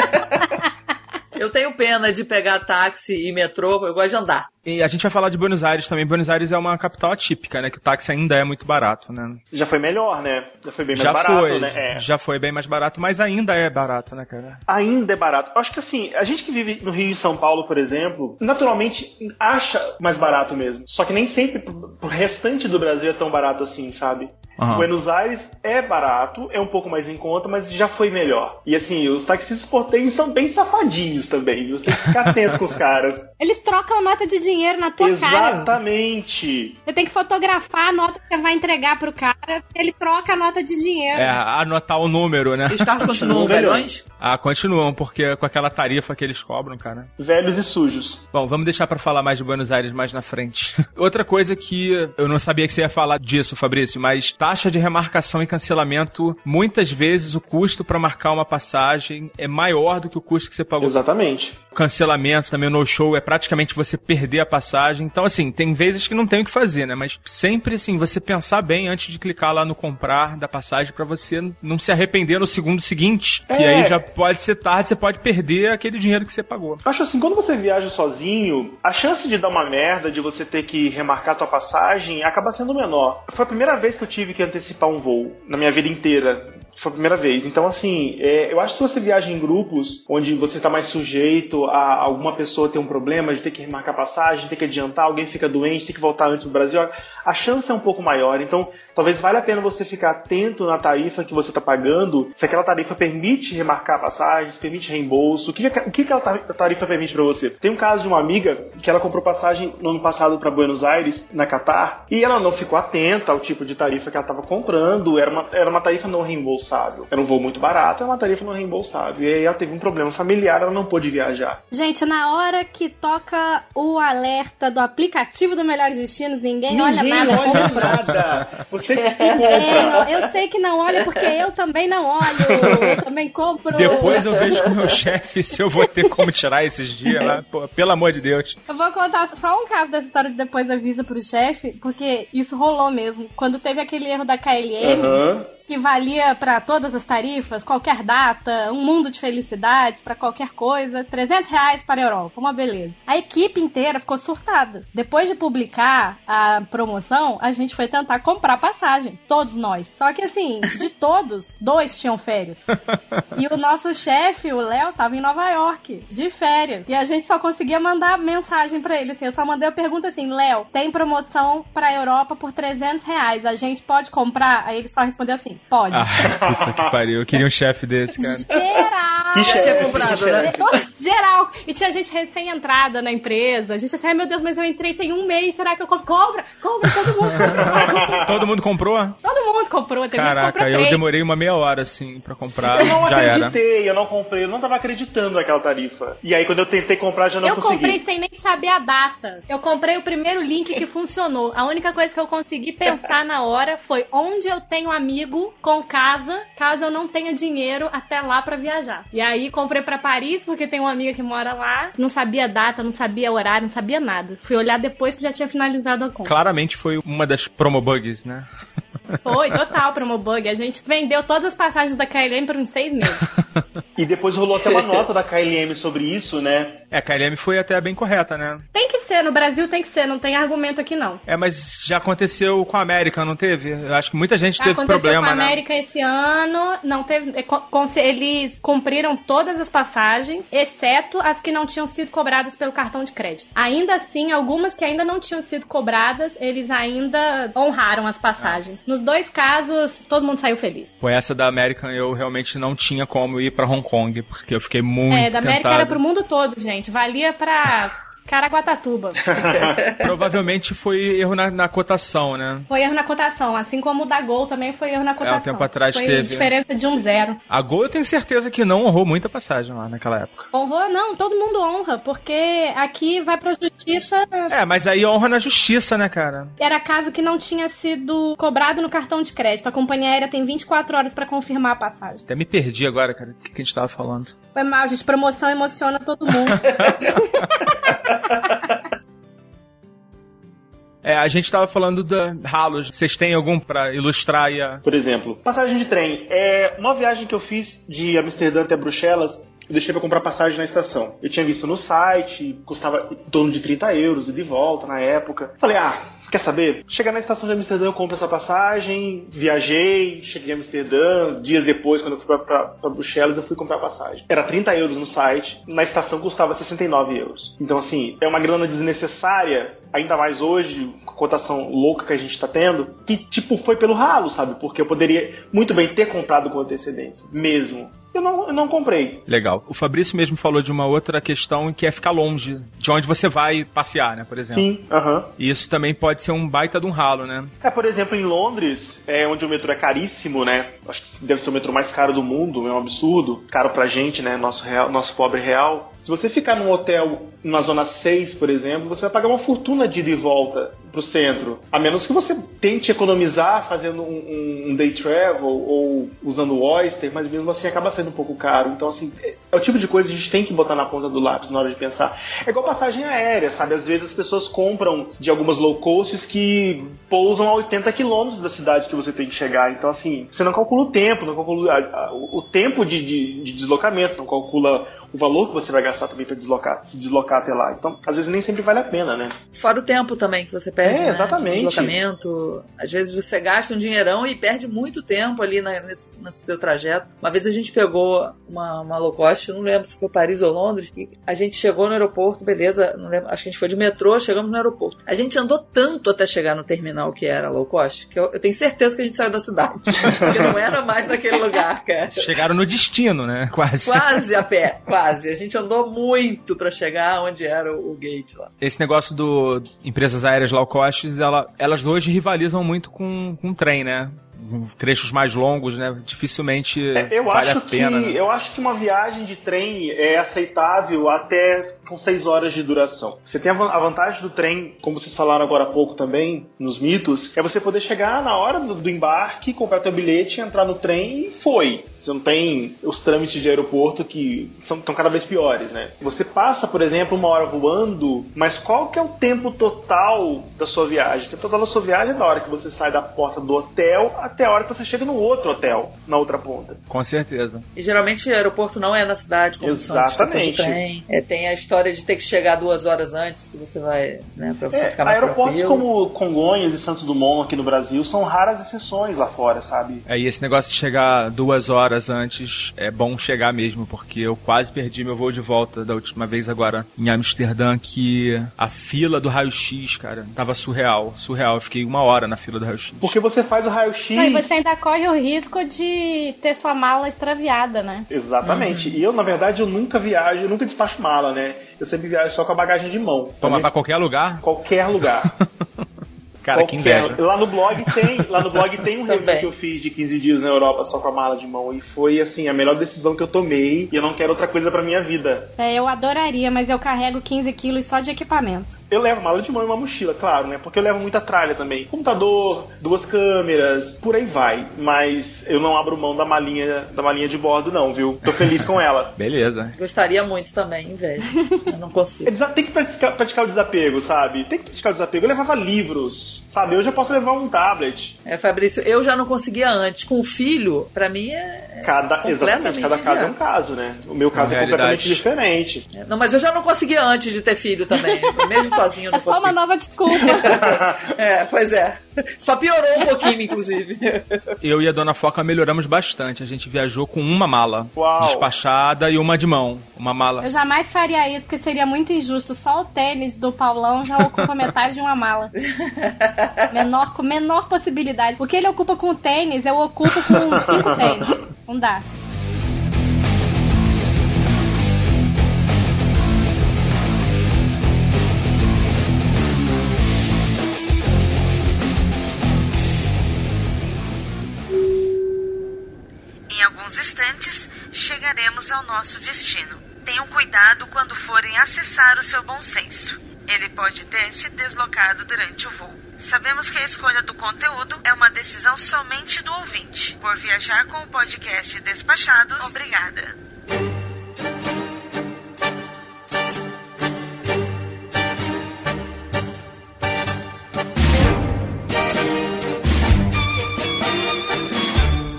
Eu tenho pena de pegar táxi e metrô, eu gosto de andar. e a gente vai falar de Buenos Aires também. Buenos Aires é uma capital atípica, né? Que o táxi ainda é muito barato, né? Já foi melhor, né? Já foi bem mais já barato, foi, né? É. já foi bem mais barato, mas ainda é barato, né, cara? ainda é barato. Eu acho que assim, a gente que vive no Rio e São Paulo, por exemplo, naturalmente acha mais barato mesmo. Só que nem sempre pro restante do Brasil é tão barato assim, sabe? Aham. Buenos Aires é barato, é um pouco mais em conta, mas já foi melhor. E assim, os taxistas portenhos são bem safadinhos também, viu? Você tem que ficar atento com os caras. Eles trocam nota de dinheiro na tua cara. Exatamente. Você tem que fotografar a nota que você vai entregar pro cara, ele troca a nota de dinheiro. É, anotar o número, né? E os carros continuam velhões? Ah, continuam, porque com aquela tarifa que eles cobram, cara. Velhos e sujos. Bom, vamos deixar pra falar mais de Buenos Aires mais na frente. Outra coisa que eu não sabia que você ia falar disso, Fabrício, mas taxa de remarcação e cancelamento, muitas vezes o custo pra marcar uma passagem é maior do que o custo que você pagou. Exatamente. Cancelamento também, o no-show, é praticamente você perder a passagem. Então, assim, tem vezes que não tem o que fazer, né? Mas sempre, assim, você pensar bem antes de clicar lá no comprar da passagem pra você não se arrepender no segundo seguinte, que É. aí já pode ser tarde, você pode perder aquele dinheiro que você pagou. Acho assim, quando você viaja sozinho, a chance de dar uma merda, de você ter que remarcar tua passagem, acaba sendo menor. Foi a primeira vez que eu tive que antecipar um voo na minha vida inteira. Foi a primeira vez. Então, assim, é, eu acho que se você viaja em grupos, onde você está mais sujeito a alguma pessoa ter um problema de ter que remarcar passagem, ter que adiantar, alguém fica doente, ter que voltar antes do Brasil, a chance é um pouco maior. Então, talvez valha a pena você ficar atento na tarifa que você está pagando, se aquela tarifa permite remarcar passagens, permite reembolso, o que, o que aquela tar- tarifa permite para você. Tem um caso de uma amiga que ela comprou passagem no ano passado para Buenos Aires, na Catar, e ela não ficou atenta ao tipo de tarifa que a tava comprando, era uma, era uma tarifa não reembolsável. Era um voo muito barato, era uma tarifa não reembolsável. E aí ela teve um problema familiar, ela não pôde viajar. Gente, na hora que toca o alerta do aplicativo do Melhores Destinos, ninguém, olha Ninguém nada. olha compra. nada. Você que É, compra. eu sei que não olha porque eu também não olho. Eu também compro. Depois eu vejo com o meu chefe se eu vou ter como tirar esses dias lá. Pô, pelo amor de Deus. Eu vou contar só um caso dessa história de depois avisa pro chefe, porque isso rolou mesmo. Quando teve aquele erro da KLM, Aham. Que valia pra todas as tarifas, qualquer data, um mundo de felicidades pra qualquer coisa, 300 reais para a Europa, uma beleza. A equipe inteira ficou surtada. Depois de publicar a promoção, a gente foi tentar comprar passagem, todos nós. Só que assim, de todos, dois tinham férias. E o nosso chefe, o Léo, tava em Nova York, de férias. E a gente só conseguia mandar mensagem pra ele, assim. Eu só mandei a pergunta assim, Léo, tem promoção pra Europa por 300 reais, a gente pode comprar? Aí ele só respondeu assim, pode. Ah, puta que pariu. Eu queria um chefe desse, cara. Geral! Que chefe, tinha comprado, né? Geral! E tinha gente recém-entrada na empresa. A gente assim, ai meu Deus, mas eu entrei tem um mês, será que eu compro? Compra! Compra, todo mundo compra! Todo mundo comprou? todo mundo comprou, gente que Caraca, comprou eu três. demorei uma meia hora, assim, pra comprar. Eu não já era. acreditei, eu não comprei, eu não tava acreditando naquela tarifa. E aí quando eu tentei comprar já não eu consegui. comprei sem nem saber a data. Eu comprei o primeiro link que funcionou. A única coisa que eu consegui pensar na hora foi onde eu tenho amigo com casa, caso eu não tenha dinheiro até lá pra viajar. E aí comprei pra Paris, porque tem uma amiga que mora lá. Não sabia data, não sabia horário, não sabia nada. Fui olhar depois que já tinha finalizado a compra. Claramente foi uma das promobugs, né? Foi, total promobug. A gente vendeu todas as passagens da KLM por uns seis meses. E depois rolou até uma nota da KLM sobre isso, né? É, a KLM foi até bem correta, né? Tem que ser, no Brasil tem que ser, não tem argumento aqui não. É, mas já aconteceu com a América, não teve? Eu acho que muita gente teve Aconteceu problema, com a né? América esse ano, não teve. é, Eles cumpriram todas as passagens, exceto as que não tinham sido cobradas pelo cartão de crédito. Ainda assim, algumas que ainda não tinham sido cobradas, eles ainda honraram as passagens. Nos dois casos, todo mundo saiu feliz. Pô, essa da American eu realmente não tinha como ir pra Hong Kong, porque eu fiquei muito é, da América tentado. era pro mundo todo, gente. Valia pra Caraguatatuba. Provavelmente foi erro na, na cotação, né? Foi erro na cotação, assim como o da Gol também foi erro na cotação. tempo atrás foi teve. diferença de um zero. A Gol eu tenho certeza que não honrou muita passagem lá naquela época. Honrou? Não, todo mundo honra, porque aqui vai pra justiça. É, mas aí honra na justiça, né, cara? Era caso que não tinha sido cobrado no cartão de crédito. A companhia aérea tem 24 horas pra confirmar a passagem. Até me perdi agora, cara. O que, que a gente tava falando? Foi mal, gente. Promoção emociona todo mundo. É, a gente tava falando da ralos. Vocês têm algum pra ilustrar aí a... Por exemplo, passagem de trem. É uma viagem que eu fiz de Amsterdã até Bruxelas. Eu deixei pra comprar passagem na estação. Eu tinha visto no site, custava em torno de 30 euros e de volta na época. Falei, ah, quer saber? Chegar na estação de Amsterdã, eu compro essa passagem. Viajei, cheguei em Amsterdã. Dias depois, quando eu fui pra, pra, pra Bruxelas, eu fui comprar passagem. Era 30 euros no site, na estação custava 69 euros. Então, assim, é uma grana desnecessária ainda mais hoje, com a cotação louca que a gente tá tendo, que tipo foi pelo ralo, sabe? Porque eu poderia muito bem ter comprado com antecedência, mesmo. Eu não, eu não comprei. Legal. O Fabrício mesmo falou de uma outra questão que é ficar longe de onde você vai passear, né, por exemplo. Sim, aham. E isso também pode ser um baita de um ralo, né? É, por exemplo, em Londres, é onde o metrô é caríssimo, né? Acho que deve ser o metrô mais caro do mundo, é um absurdo. Caro pra gente, né? Nosso, real, nosso pobre real. Se você ficar num hotel na zona 6, por exemplo, você vai pagar uma fortuna de ida e volta pro centro. A menos que você tente economizar fazendo um, um- day travel ou usando o Oyster, mas mesmo assim acaba sendo um pouco caro. Então, assim, é, é o tipo de coisa que a gente tem que botar na ponta do lápis na hora de pensar. É igual passagem aérea, sabe? Às vezes as pessoas compram de algumas low costs que pousam a 80 quilômetros da cidade que você tem que chegar. Então, assim, você não calcula o tempo, não calcula a- a- o tempo de, de- de deslocamento, não calcula o valor que você vai gastar também para deslocar, se deslocar até lá. Então, às vezes nem sempre vale a pena, né? Fora o tempo também que você perde. É, né? exatamente. De deslocamento. Às vezes você gasta um dinheirão e perde muito tempo ali na- nesse, nesse seu trajeto. Uma vez a gente pegou uma, uma low cost, não lembro se foi Paris ou Londres, e a gente chegou no aeroporto, beleza, não lembro, acho que a gente foi de metrô, chegamos no aeroporto. A gente andou tanto até chegar no terminal que era low cost, que eu, eu tenho certeza que a gente saiu da cidade. Porque não era mais naquele lugar, cara. Chegaram no destino, né? Quase. Quase a pé, quase. A gente andou muito pra chegar onde era o, o gate lá. Esse negócio do empresas aéreas low Coches, ela, elas hoje rivalizam muito com, com trem, né? Trechos mais longos, né? Dificilmente É, eu vale acho a pena. que né? eu acho que uma viagem de trem é aceitável até com 6 horas de duração. Você tem a van- a vantagem do trem, como vocês falaram agora há pouco também, nos mitos, é você poder chegar na hora do, do embarque, comprar teu bilhete, entrar no trem e foi. Você não tem os trâmites de aeroporto que são estão cada vez piores, né? Você passa, por exemplo, uma hora voando, mas qual que é o tempo total da sua viagem? O tempo total da sua viagem é da hora que você sai da porta do hotel até a hora que você chega no outro hotel, na outra ponta. Com certeza. E geralmente aeroporto não é na cidade, como são as de Exatamente. trem. É, tem a história de ter que chegar duas horas antes, se você vai, né, pra você É, ficar mais aeroportos tranquilo. como Congonhas e Santos Dumont aqui no Brasil são raras exceções lá fora, sabe? Aí esse negócio de chegar duas horas antes é bom chegar mesmo, porque eu quase perdi meu voo de volta da última vez agora em Amsterdã, que a fila do raio-x, cara, tava surreal, surreal. Eu fiquei uma hora na fila do raio-x. Porque você faz o raio-x. E você ainda corre o risco de ter sua mala extraviada, né? Exatamente. E eu, na verdade, eu nunca viajo, eu nunca despacho mala, né? Eu sempre viajo só com a bagagem de mão. Toma pra qualquer lugar? qualquer lugar. Cara, que Qualquer- inveja. Lá no blog tem, lá no blog tem um review que eu fiz de 15 dias na Europa só com a mala de mão e foi assim a melhor decisão que eu tomei e eu não quero outra coisa pra minha vida. É, eu adoraria, mas eu carrego 15 quilos só de equipamento. Eu levo mala de mão e uma mochila, claro, né? Porque eu levo muita tralha também. Computador, duas câmeras, por aí vai. Mas eu não abro mão da malinha, da malinha de bordo, não, viu? Tô feliz com ela. Beleza. Gostaria muito também, inveja. Eu não É consigo. desa- Tem que praticar, praticar o desapego, sabe? Tem que praticar o desapego. Eu levava livros, sabe? Hoje eu posso levar um tablet. É, Fabrício, eu já não conseguia antes. Com o filho, pra mim é. Cada, Completamente exatamente, cada caso é um caso, né? O meu caso Uma é completamente realidade. diferente. é- Não, mas eu já não conseguia antes de ter filho também. Mesmo sozinho eu não É só uma nova desculpa. É, pois é. Só piorou um pouquinho, inclusive. Eu e a Dona Foca melhoramos bastante. A gente viajou com uma mala Uau. despachada e uma de mão. Uma mala. Eu jamais faria isso, porque seria muito injusto. Só o tênis do Paulão já ocupa metade de uma mala. Menor, com menor possibilidade. Porque ele ocupa com o tênis, eu ocupo com cinco tênis. Não dá. Instantes, chegaremos ao nosso destino. Tenham cuidado quando forem acessar o seu bom senso. Ele pode ter se deslocado durante o voo. Sabemos que a escolha do conteúdo é uma decisão somente do ouvinte. Por viajar com o podcast Despachados, obrigada.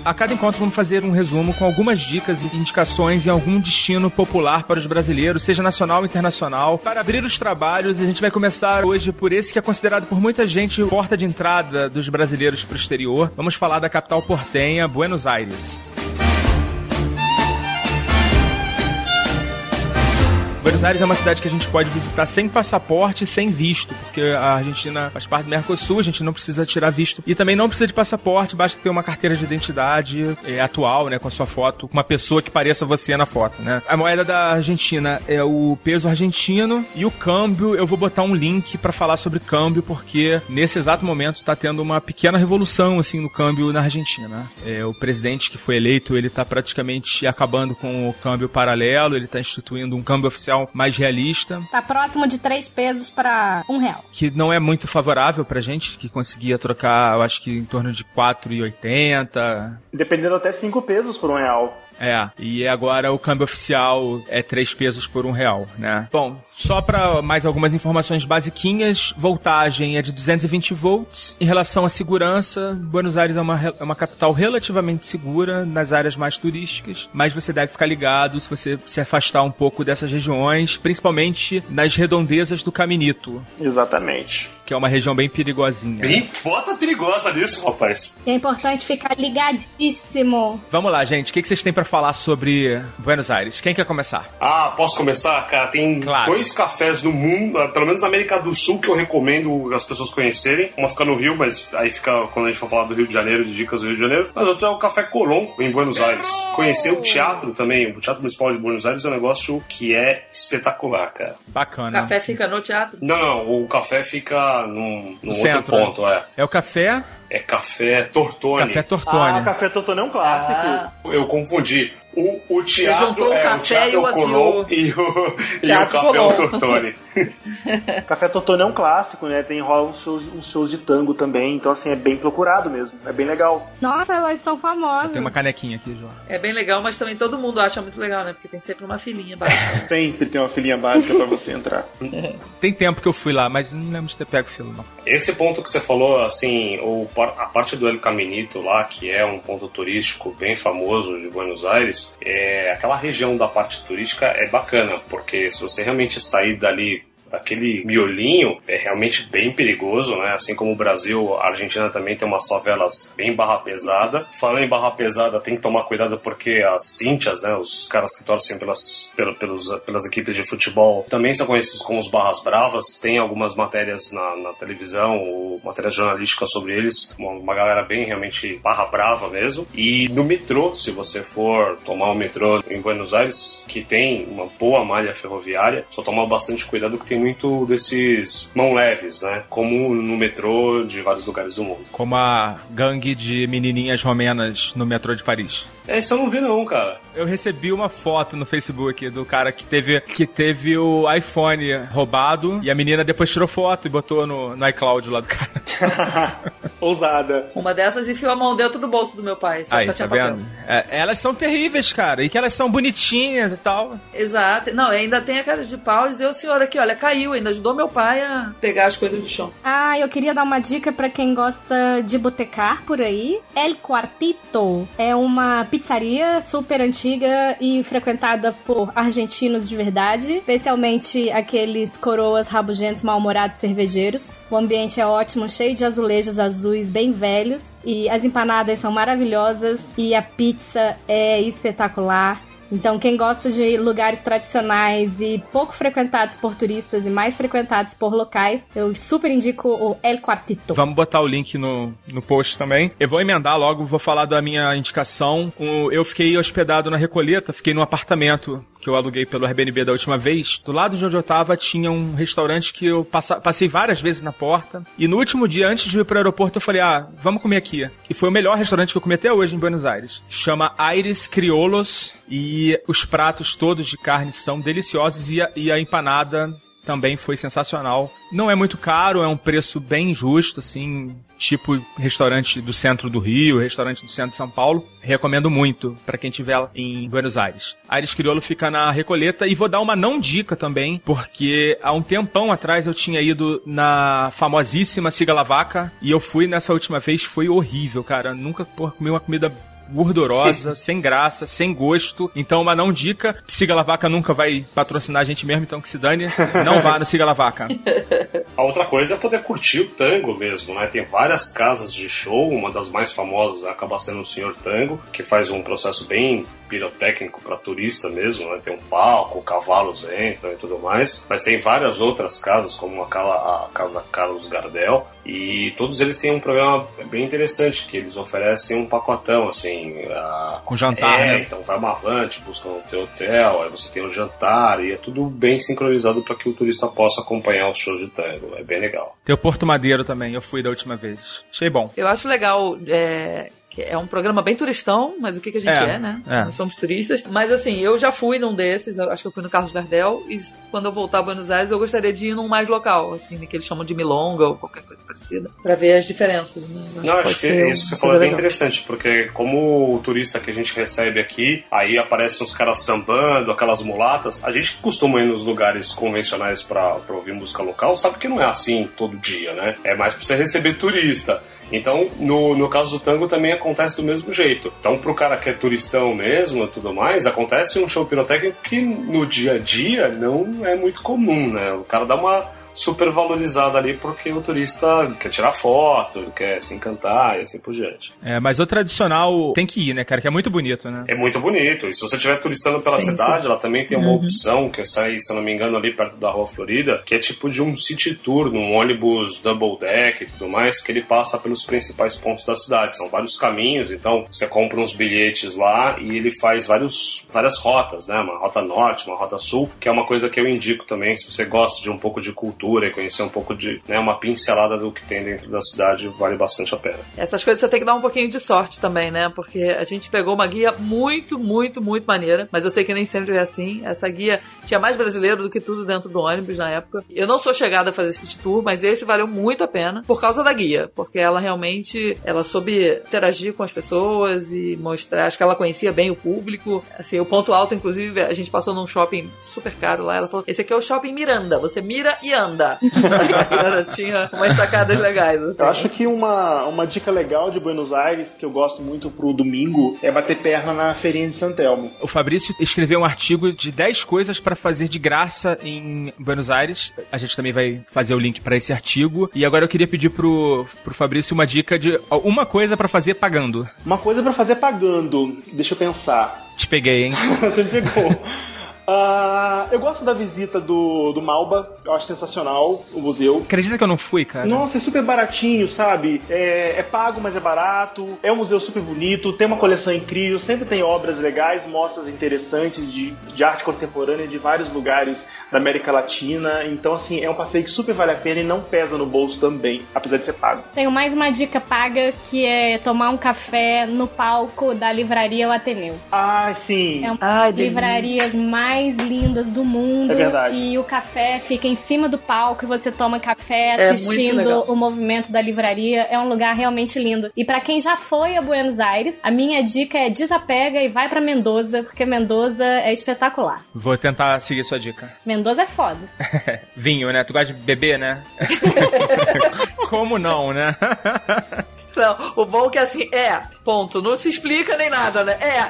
A cada encontro vamos fazer um resumo com algumas dicas e indicações em algum destino popular para os brasileiros, seja nacional ou internacional. Para abrir os trabalhos, a gente vai começar hoje por esse que é considerado por muita gente porta de entrada dos brasileiros para o exterior. Vamos falar da capital portenha, Buenos Aires. Buenos Aires é uma cidade que a gente pode visitar sem passaporte e sem visto, porque a Argentina faz parte do Mercosul, a gente não precisa tirar visto. E também não precisa de passaporte, basta ter uma carteira de identidade é, atual, né, com a sua foto, com uma pessoa que pareça você na foto, né. A moeda da Argentina é o peso argentino e o câmbio, eu vou botar um link pra falar sobre câmbio, porque nesse exato momento tá tendo uma pequena revolução, assim, no câmbio na Argentina. É, o presidente que foi eleito, ele tá praticamente acabando com o câmbio paralelo, ele tá instituindo um câmbio oficial mais realista, Tá próximo de 3 pesos pra um real. que não é muito favorável pra gente, que conseguia trocar, eu acho que em torno de 4,80. Dependendo até 5 pesos por um real. É, e agora o câmbio oficial é 3 pesos por um real, né? Bom, só para mais algumas informações basiquinhas, voltagem é de 220 volts. Em relação à segurança, Buenos Aires é uma, é uma capital relativamente segura nas áreas mais turísticas, mas você deve ficar ligado se você se afastar um pouco dessas regiões, principalmente nas redondezas do Caminito, Exatamente. que é uma região bem perigosinha. Bem, bota perigosa nisso, rapaz. É importante ficar ligadíssimo. Vamos lá, gente, o que que vocês têm para falar sobre Buenos Aires? Quem quer começar? Ah, posso começar? Cara, tem Claro. dois cafés no mundo, ah, pelo menos na América do Sul, que eu recomendo as pessoas conhecerem. Uma fica no Rio, mas aí fica quando a gente for falar do Rio de Janeiro, de dicas do Rio de Janeiro. Mas outro é o Café Colón, em Buenos Aires. Conhecer o teatro também, o Teatro Municipal de Buenos Aires é um negócio que é espetacular, cara. O Bacana. café fica no teatro. Não, não, o café fica num, num outro centro, ponto, é. É o café, É Café Tortoni. café Ah, Tortone. Café Totone é um clássico. Eu confundi. O, o teatro juntou o é café o teatro e o- Colom e o, e o café Colom. Tortoni. Café Totone é um clássico, né? Tem rola uns shows, uns shows de tango também, então assim, é bem procurado mesmo. É bem legal. Nossa, elas são famosas. Tem uma canequinha aqui, João. É bem legal, mas também todo mundo acha muito legal, né? Porque tem sempre uma filinha básica. Sempre tem uma filhinha básica pra você entrar. Tem tempo que eu fui lá, mas não lembro de ter pego fila, não. Esse ponto que você falou, assim, o, a parte do El Caminito lá, que é um ponto turístico bem famoso de Buenos Aires, é, aquela região da parte turística é bacana, porque se você realmente sair dali aquele miolinho é realmente bem perigoso, né? Assim como o Brasil, a Argentina também tem umas favelas bem barra pesada. Falando em barra pesada, tem que tomar cuidado porque as cintias, né? Os caras que torcem pelas, pelo- pelos, pelas equipes de futebol também são conhecidos como os barras bravas. Tem algumas matérias na, na televisão, ou matérias jornalísticas sobre eles. Uma, uma galera bem realmente barra brava mesmo. E no metrô, se você for tomar o metrô em Buenos Aires, que tem uma boa malha ferroviária, só tomar bastante cuidado que tem muito desses mão leves, né? Como no metrô de vários lugares do mundo. Como a gangue de menininhas romenas no metrô de Paris. É, isso eu não vi não, cara. Eu recebi uma foto no Facebook do cara que teve, que teve o iPhone roubado e a menina depois tirou foto e botou no, no iCloud lá do cara. Ousada. Uma dessas enfiou a mão dentro do bolso do meu pai. Só, Aí, só tá vendo? É, elas são terríveis, cara. E que elas são bonitinhas e tal. Exato. Não, ainda tem a cara de pau e dizer, o senhor aqui, olha, caiu, ainda ajudou meu pai a pegar as coisas do chão. Ah, eu queria dar uma dica pra quem gosta de botecar por aí. El Quartito é uma pizzaria super antiga e frequentada por argentinos de verdade, especialmente aqueles coroas rabugentos mal-humorados cervejeiros. O ambiente é ótimo, cheio de azulejos azuis bem velhos e as empanadas são maravilhosas e a pizza é espetacular. Então, quem gosta de lugares tradicionais e pouco frequentados por turistas e mais frequentados por locais, eu super indico o El Quartito. Vamos botar o link no, no post também. Eu vou emendar logo, vou falar da minha indicação. Eu fiquei hospedado na Recoleta, fiquei num apartamento que eu aluguei pelo Airbnb da última vez. Do lado de onde eu tava tinha um restaurante que eu passa- passei várias vezes na porta. E no último dia, antes de ir pro aeroporto, eu falei, ah, vamos comer aqui. E foi o melhor restaurante que eu comi até hoje em Buenos Aires. Chama Aires Criollos e os pratos todos de carne são deliciosos e a, e a empanada também foi sensacional. Não é muito caro, é um preço bem justo, assim, tipo restaurante do centro do Rio, restaurante do centro de São Paulo. Recomendo muito para quem estiver em Buenos Aires. Aires Crioulo fica na Recoleta e vou dar uma não dica também, porque há um tempão atrás eu tinha ido na famosíssima Siga La Vaca e eu fui nessa última vez, foi horrível, cara. Nunca porra, comi uma comida gordurosa, sem graça, sem gosto. Então, uma não dica. Siga La Vaca nunca vai patrocinar a gente mesmo, então que se dane. Não vá no Siga La Vaca. A outra coisa é poder curtir o tango mesmo, né? Tem várias casas de show, uma das mais famosas acaba sendo o Senhor Tango, que faz um processo bem pirotécnico para turista mesmo, né? Tem um palco, cavalos entram e tudo mais. Mas tem várias outras casas, como a Casa Carlos Gardel, e todos eles têm um programa bem interessante, que eles oferecem um pacotão, assim. A- Com jantar, é, né? então vai uma avante, busca o teu hotel, aí você tem o jantar, e é tudo bem sincronizado para que o turista possa acompanhar os shows de tango. É bem legal. Tem o Porto Madeiro também, eu fui da última vez. Achei bom. Eu acho legal. É... que É um programa bem turistão, mas o que, que a gente É, é, né? é. Nós somos turistas. Mas assim, eu já fui num desses, acho que eu fui no Carlos Gardel, e quando eu voltar a Buenos Aires, eu gostaria de ir num mais local, assim, que eles chamam de milonga ou qualquer coisa parecida, pra ver as diferenças. Né? Eu Não, acho que ser isso que você falou é bem legal. interessante, porque como o turista que a gente recebe aqui, aí aparecem uns caras sambando, aquelas mulatas, a gente que costuma ir nos lugares convencionais pra ouvir música local, sabe que não é assim todo dia, né? É mais pra você receber turista. Então, no, no caso do tango também acontece do mesmo jeito. Então, pro cara que é turistão mesmo e tudo mais, acontece um show pirotécnico que no dia a dia não é muito comum, né? O cara dá uma super valorizada ali porque o turista quer tirar foto, quer se encantar e assim por diante. É, mas o tradicional tem que ir, né, cara? Que é muito bonito, né? É muito bonito. E se você estiver turistando pela Sim, cidade, ela também tem uma Uhum. opção que sai, se eu não me engano, ali perto da Rua Florida, que é tipo de um city tour, num ônibus double deck e tudo mais, que ele passa pelos principais pontos da cidade. São vários caminhos, então você compra uns bilhetes lá e ele faz vários, várias rotas, né? Uma rota norte, uma rota sul, que é uma coisa que eu indico também, se você gosta de um pouco de cultura cultura e conhecer um pouco de, né, uma pincelada do que tem dentro da cidade vale bastante a pena. Essas coisas você tem que dar um pouquinho de sorte também, né? Porque a gente pegou uma guia muito, muito, muito maneira, mas eu sei que nem sempre é assim. Essa guia tinha mais brasileiro do que tudo dentro do ônibus na época. Eu não sou chegada a fazer city tour, mas esse valeu muito a pena por causa da guia, porque ela realmente ela soube interagir com as pessoas e mostrar, acho que ela conhecia bem o público. Assim, o ponto alto inclusive, a gente passou num shopping super caro lá, ela falou: "Esse aqui é o shopping Miranda, você mira e anda". Ela tinha umas sacadas legais assim. Eu acho que uma, uma dica legal de Buenos Aires, que eu gosto muito pro domingo, é bater perna na feirinha de Santelmo. O Fabrício escreveu um artigo de 10 coisas pra fazer de graça em Buenos Aires. A gente também vai fazer o link pra esse artigo. E agora eu queria pedir pro, pro Fabrício uma dica de uma coisa pra fazer pagando. Uma coisa pra fazer pagando, deixa eu pensar. Te peguei, hein? Você me pegou. Ah, eu gosto da visita do, do Malba, eu acho sensacional o museu. Acredita que eu não fui, cara? Nossa, é super baratinho, sabe? É, é pago, mas é barato. É um museu super bonito, tem uma coleção incrível, sempre tem obras legais, mostras interessantes de, de arte contemporânea de vários lugares da América Latina. Então, assim, é um passeio que super vale a pena e não pesa no bolso também, apesar de ser pago. Tenho mais uma dica paga que é tomar um café no palco da livraria O Ateneu. Ah, sim. É uma Ai, livrarias mais lindas do mundo. É verdade. E o café fica em cima do palco e você toma café É assistindo o movimento da livraria. É um lugar realmente lindo. E pra quem já foi a Buenos Aires, a minha dica é desapega e vai pra Mendoza, porque Mendoza é espetacular. Vou tentar seguir sua dica. Mendoza é foda. Vinho, né? Tu gosta de beber, né? Como não, né? Não, o bom é que assim, é, ponto. Não se explica nem nada, né? É.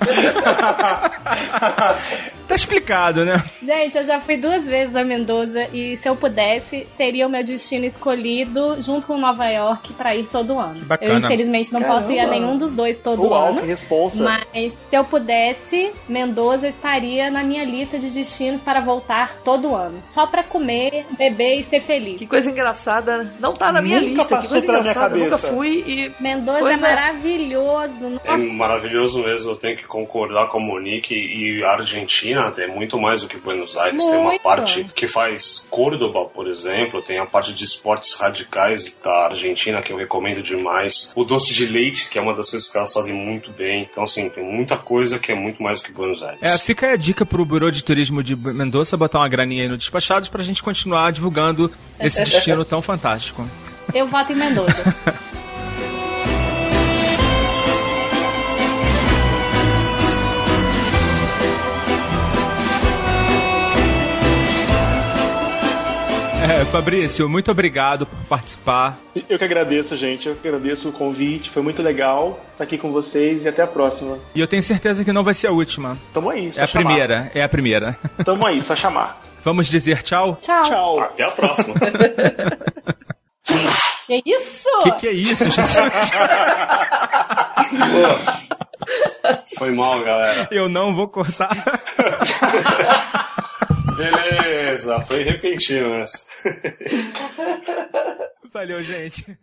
tá explicado, né? Gente, eu já fui duas vezes a Mendoza e se eu pudesse, seria o meu destino escolhido junto com Nova York pra ir todo ano. bacana. Eu infelizmente não posso ir a Caramba. nenhum dos dois todo Uau, ano. que responsa. Mas se eu pudesse, Mendoza estaria na minha lista de destinos para voltar todo ano. Só pra comer, beber e ser feliz. Que coisa engraçada. Não tá na minha Nunca lista. Que coisa pela minha engraçada. Eu Nunca cabeça. fui e. Mendoza Pois é é. Maravilhoso. É Nossa, maravilhoso mesmo, eu tenho que concordar com a Monique e a Argentina é muito mais do que Buenos Aires. Tem uma Muito. parte que faz Córdoba, por exemplo, tem a parte de esportes radicais da Argentina que eu recomendo demais. O doce de leite, que é uma das coisas que elas fazem muito bem. Então, assim, tem muita coisa que é muito mais do que Buenos Aires. É, fica aí a dica pro Bureau de Turismo de Mendoza botar uma graninha aí no Despachados pra gente continuar divulgando esse destino tão fantástico. eu voto em Mendoza. Fabrício, muito obrigado por participar. Eu que agradeço, gente. Eu que agradeço o convite. Foi muito legal estar aqui com vocês e até a próxima. E eu tenho certeza que não vai ser a última. Tamo aí, só É a chamar. primeira, é a primeira. Tamo aí, só chamar. Vamos dizer tchau? Tchau. Tchau. Até a próxima. Que isso? O que, que é isso, Jesus? Foi mal, galera. Eu não vou cortar. Beleza, foi repentino essa. Valeu, gente.